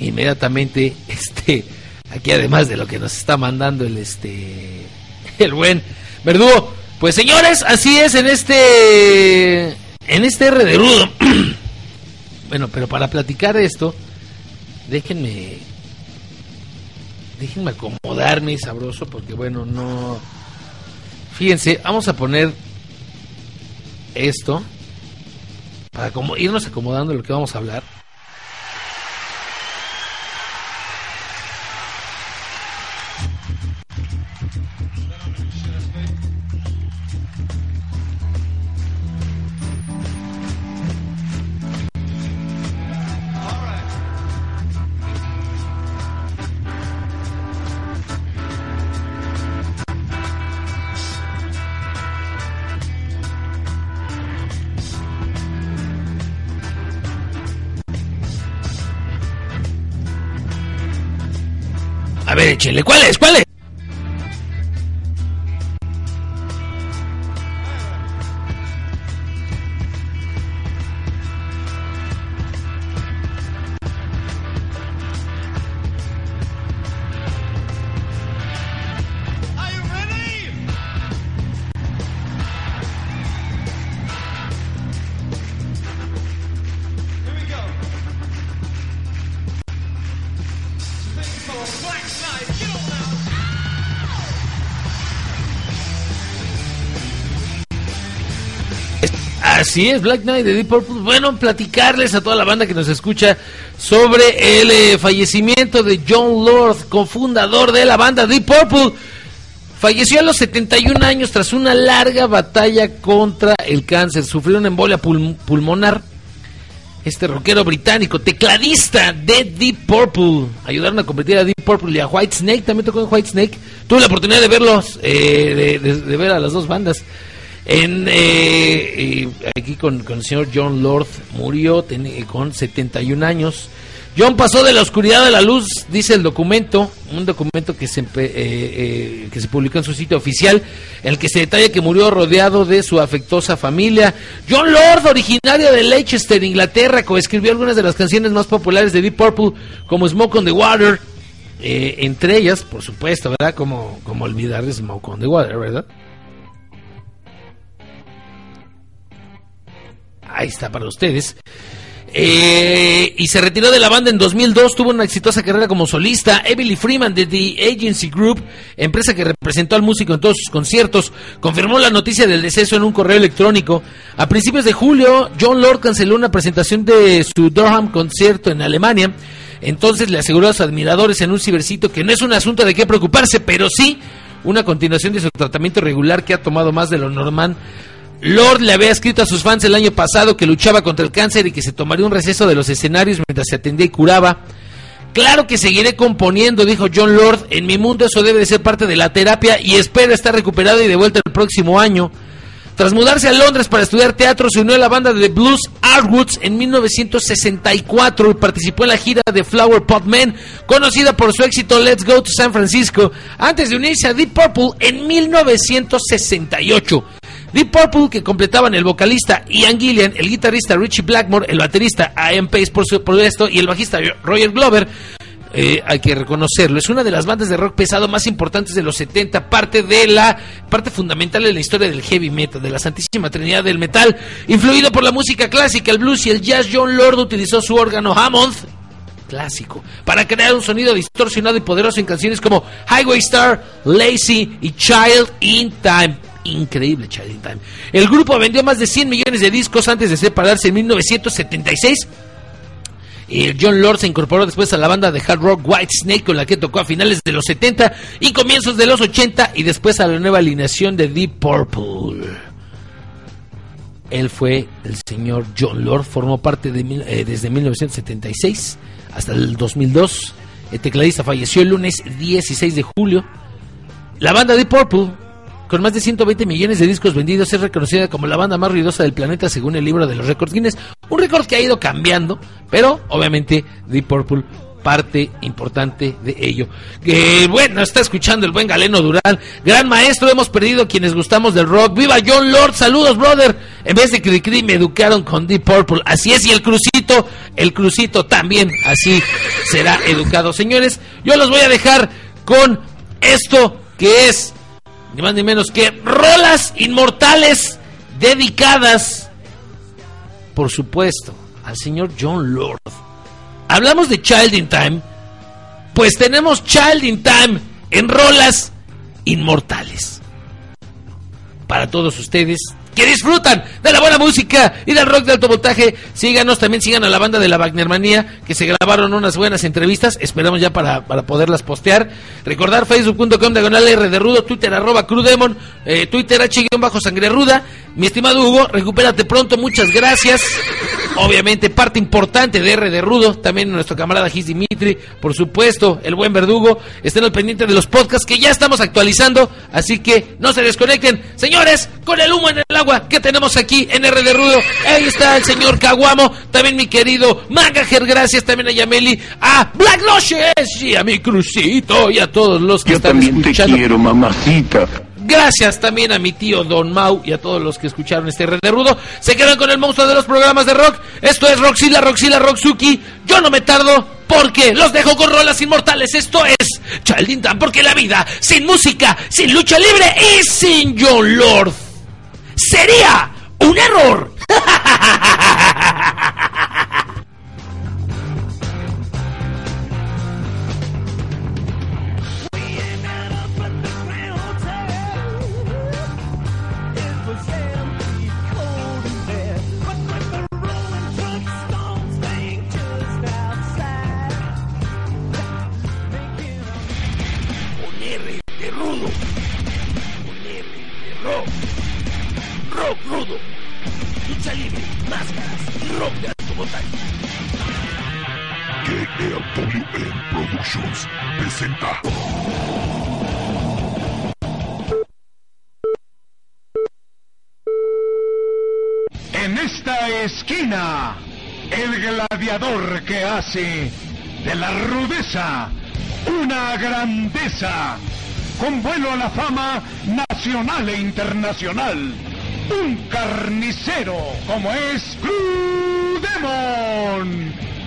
Inmediatamente, este, aquí además de lo que nos está mandando el este, el buen Verdugo. Pues señores, así es en este, en este Rudo. bueno, pero para platicar esto, déjenme, déjenme acomodarme sabroso porque bueno, no, fíjense, vamos a poner esto para como irnos acomodando lo que vamos a hablar. Así es, Black Knight de Deep Purple. Bueno, platicarles a toda la banda que nos escucha sobre el eh, fallecimiento de John Lord, cofundador de la banda Deep Purple. Falleció a los 71 años tras una larga batalla contra el cáncer. Sufrió una embolia pul- pulmonar. Este rockero británico, tecladista de Deep Purple. Ayudaron a competir a Deep Purple y a White Snake. También tocó en White Snake. Tuve la oportunidad de verlos, eh, de, ver a las dos bandas. En, eh, aquí con, el señor John Lord murió ten- con 71 años. John pasó de la oscuridad a la luz, dice el documento, un documento que se, eh, eh, que se publicó en su sitio oficial, en el que se detalla que murió rodeado de su afectuosa familia. John Lord, originario de Leicester, Inglaterra, coescribió algunas de las canciones más populares de Deep Purple, como Smoke on the Water, Eh, entre ellas, por supuesto, ¿verdad? Como, como olvidar de Smoke on the Water, ¿verdad? Ahí está para ustedes. Eh, y se retiró de la banda en 2002, tuvo una exitosa carrera como solista. Emily Freeman de The Agency Group, empresa que representó al músico en todos sus conciertos, confirmó la noticia del deceso en un correo electrónico. A principios de julio, John Lord canceló una presentación de su Durham concierto en Alemania. Entonces le aseguró a sus admiradores en un cibercito que no es un asunto de qué preocuparse, pero sí una continuación de su tratamiento regular que ha tomado más de lo normal Lord le había escrito a sus fans el año pasado que luchaba contra el cáncer y que se tomaría un receso de los escenarios mientras se atendía y curaba. Claro que seguiré componiendo, dijo John Lord. En mi mundo eso debe de ser parte de la terapia y espero estar recuperado y de vuelta el próximo año. Tras mudarse a Londres para estudiar teatro, se unió a la banda de blues Artwoods en 1964 y participó en la gira de Flower Pot Men, conocida por su éxito Let's Go to San Francisco, antes de unirse a Deep Purple en 1968. Deep Purple, que completaban el vocalista Ian Gillian, el guitarrista Richie Blackmore, el baterista Ian Pace, por supuesto, y el bajista Roger Glover, eh, hay que reconocerlo, es una de las bandas de rock pesado más importantes de los 70, parte de la parte fundamental de la historia del heavy metal, de la santísima trinidad del metal, influido por la música clásica, el blues y el jazz. John Lord utilizó su órgano Hammond clásico para crear un sonido distorsionado y poderoso en canciones como Highway Star, Lazy y Child in Time increíble Child Time. El grupo vendió más de 100 millones de discos antes de separarse en 1976. Y John Lord se incorporó después a la banda de hard rock White Snake con la que tocó a finales de los 70 y comienzos de los 80 y después a la nueva alineación de Deep Purple. Él fue el señor John Lord, formó parte de, eh, desde 1976 hasta el 2002. El tecladista falleció el lunes 16 de julio. La banda Deep Purple con más de 120 millones de discos vendidos, es reconocida como la banda más ruidosa del planeta según el libro de los récords Guinness. Un récord que ha ido cambiando, pero obviamente Deep Purple parte importante de ello. Que bueno, está escuchando el buen Galeno Durán, gran maestro, hemos perdido quienes gustamos del rock. ¡Viva John Lord! ¡Saludos, brother! En vez de Cricri me educaron con Deep Purple. Así es, y el crucito, el crucito también así será educado. Señores, yo los voy a dejar con esto que es ni más ni menos que rolas inmortales dedicadas, por supuesto, al señor John Lord. Hablamos de Child in Time, pues tenemos Child in Time en rolas inmortales. Para todos ustedes, que disfrutan de la buena música y del rock de alto voltaje. Síganos, también sigan a la banda de la Wagnermanía, que se grabaron unas buenas entrevistas. Esperamos ya para, para poderlas postear. Recordar facebook.com diagonal R de Rudo, Twitter arroba Crudemon, eh, Twitter H bajo sangre ruda. Mi estimado Hugo, recupérate pronto, muchas gracias. Obviamente, parte importante de R de Rudo, también nuestro camarada Gis Dimitri, por supuesto, el buen verdugo. Estén al pendiente de los podcasts que ya estamos actualizando, así que no se desconecten. Señores, con el humo en el agua que tenemos aquí en R de Rudo, ahí está el señor Caguamo, también mi querido Magajer, gracias también a Yameli, a Black Lushes y a mi Crucito y a todos los que Yo están también te escuchando. quiero, mamacita. Gracias también a mi tío Don Mau y a todos los que escucharon este Red de Rudo. Se quedan con el monstruo de los programas de rock. Esto es Roxila, Roxila, Roxuki. Yo no me tardo porque los dejo con rolas inmortales. Esto es Child in Time, porque la vida sin música, sin lucha libre y sin John Lord sería un error. KLWN Productions presenta. En esta esquina, el gladiador que hace de la rudeza una grandeza, con vuelo a la fama nacional e internacional. Un carnicero como es Blue Demon.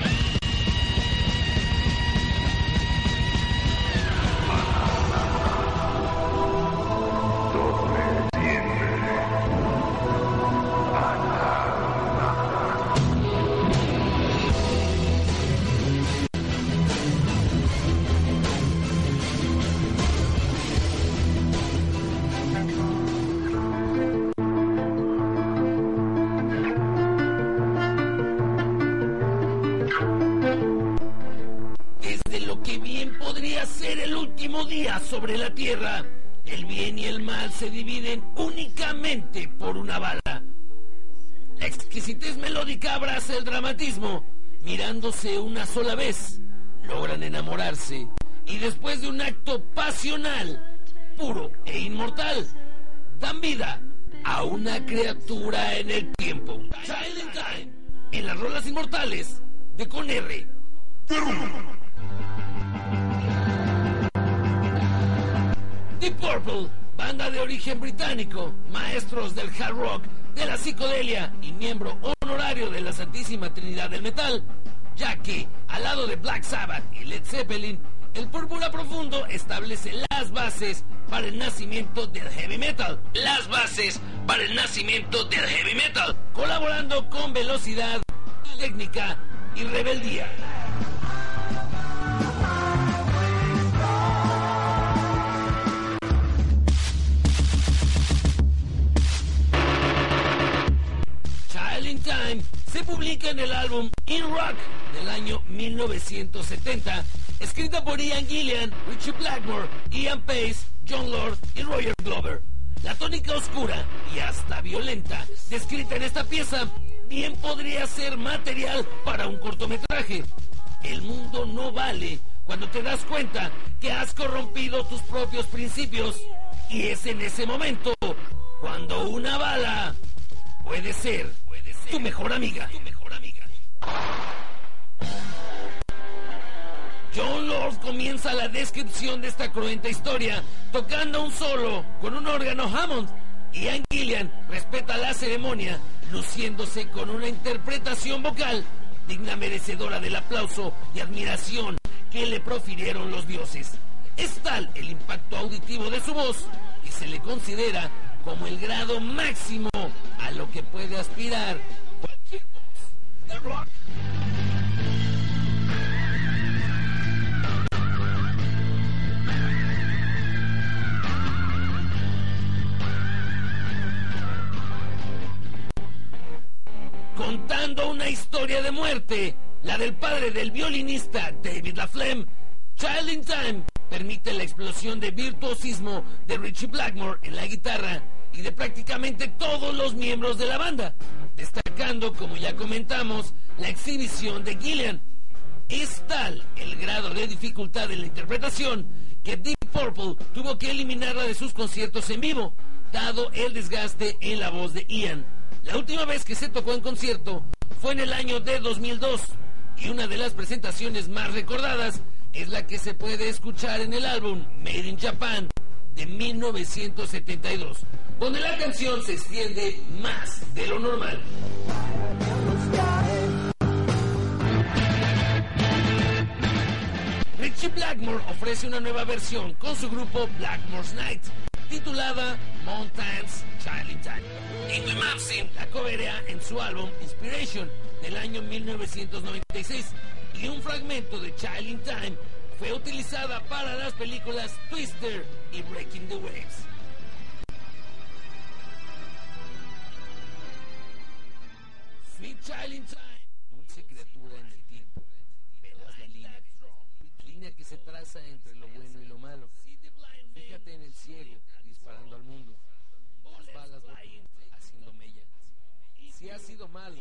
Sobre la Tierra. El bien y el mal se dividen únicamente por una bala. La exquisitez melódica abraza el dramatismo. Mirándose una sola vez, logran enamorarse. Y después de un acto pasional, puro e inmortal, dan vida a una criatura en el tiempo. Child in Time, en las rolas inmortales de Con R. Deep Purple, banda de origen británico, maestros del hard rock, de la psicodelia y miembro honorario de la Santísima Trinidad del Metal, ya que al lado de Black Sabbath y Led Zeppelin, el Púrpura Profundo establece las bases para el nacimiento del heavy metal. Las bases para el nacimiento del heavy metal, colaborando con velocidad, técnica y rebeldía. Publica en el álbum In Rock del año 1970, escrita por Ian Gillian, Richie Blackmore, Ian Pace, John Lord y Roger Glover. La tónica oscura y hasta violenta descrita en esta pieza bien podría ser material para un cortometraje. El mundo no vale cuando te das cuenta que has corrompido tus propios principios y es en ese momento cuando una bala puede ser, tu mejor amiga. John Lord comienza la descripción de esta cruenta historia tocando un solo con un órgano Hammond. Ian Gillian respeta la ceremonia luciéndose con una interpretación vocal digna merecedora del aplauso y admiración que le profirieron los dioses. Es tal el impacto auditivo de su voz que se le considera como el grado máximo lo que puede aspirar contando una historia de muerte, la del padre del violinista David LaFlemme. Child in Time permite la explosión de virtuosismo de Richie Blackmore en la guitarra y de prácticamente todos los miembros de la banda, destacando, como ya comentamos, la exhibición de Gillian. Es tal el grado de dificultad de la interpretación que Deep Purple tuvo que eliminarla de sus conciertos en vivo, dado el desgaste en la voz de Ian. La última vez que se tocó en concierto fue en el año de 2002 y una de las presentaciones más recordadas es la que se puede escuchar en el álbum Made in Japan de 1972, donde la canción se extiende más de lo normal. Richie Blackmore ofrece una nueva versión con su grupo Blackmore's Night, titulada Mountains in Time. Ingrid Malmsteen la coverea en su álbum Inspiration del año 1996 y un fragmento de Child in Time fue utilizada para las películas Twister y Breaking the Waves. Sweet Child in Time, dulce criatura en el tiempo, velas la línea, línea que se traza entre lo bueno y lo malo. Fíjate en el ciego disparando al mundo, las balas haciendo mella. Si ha sido malo,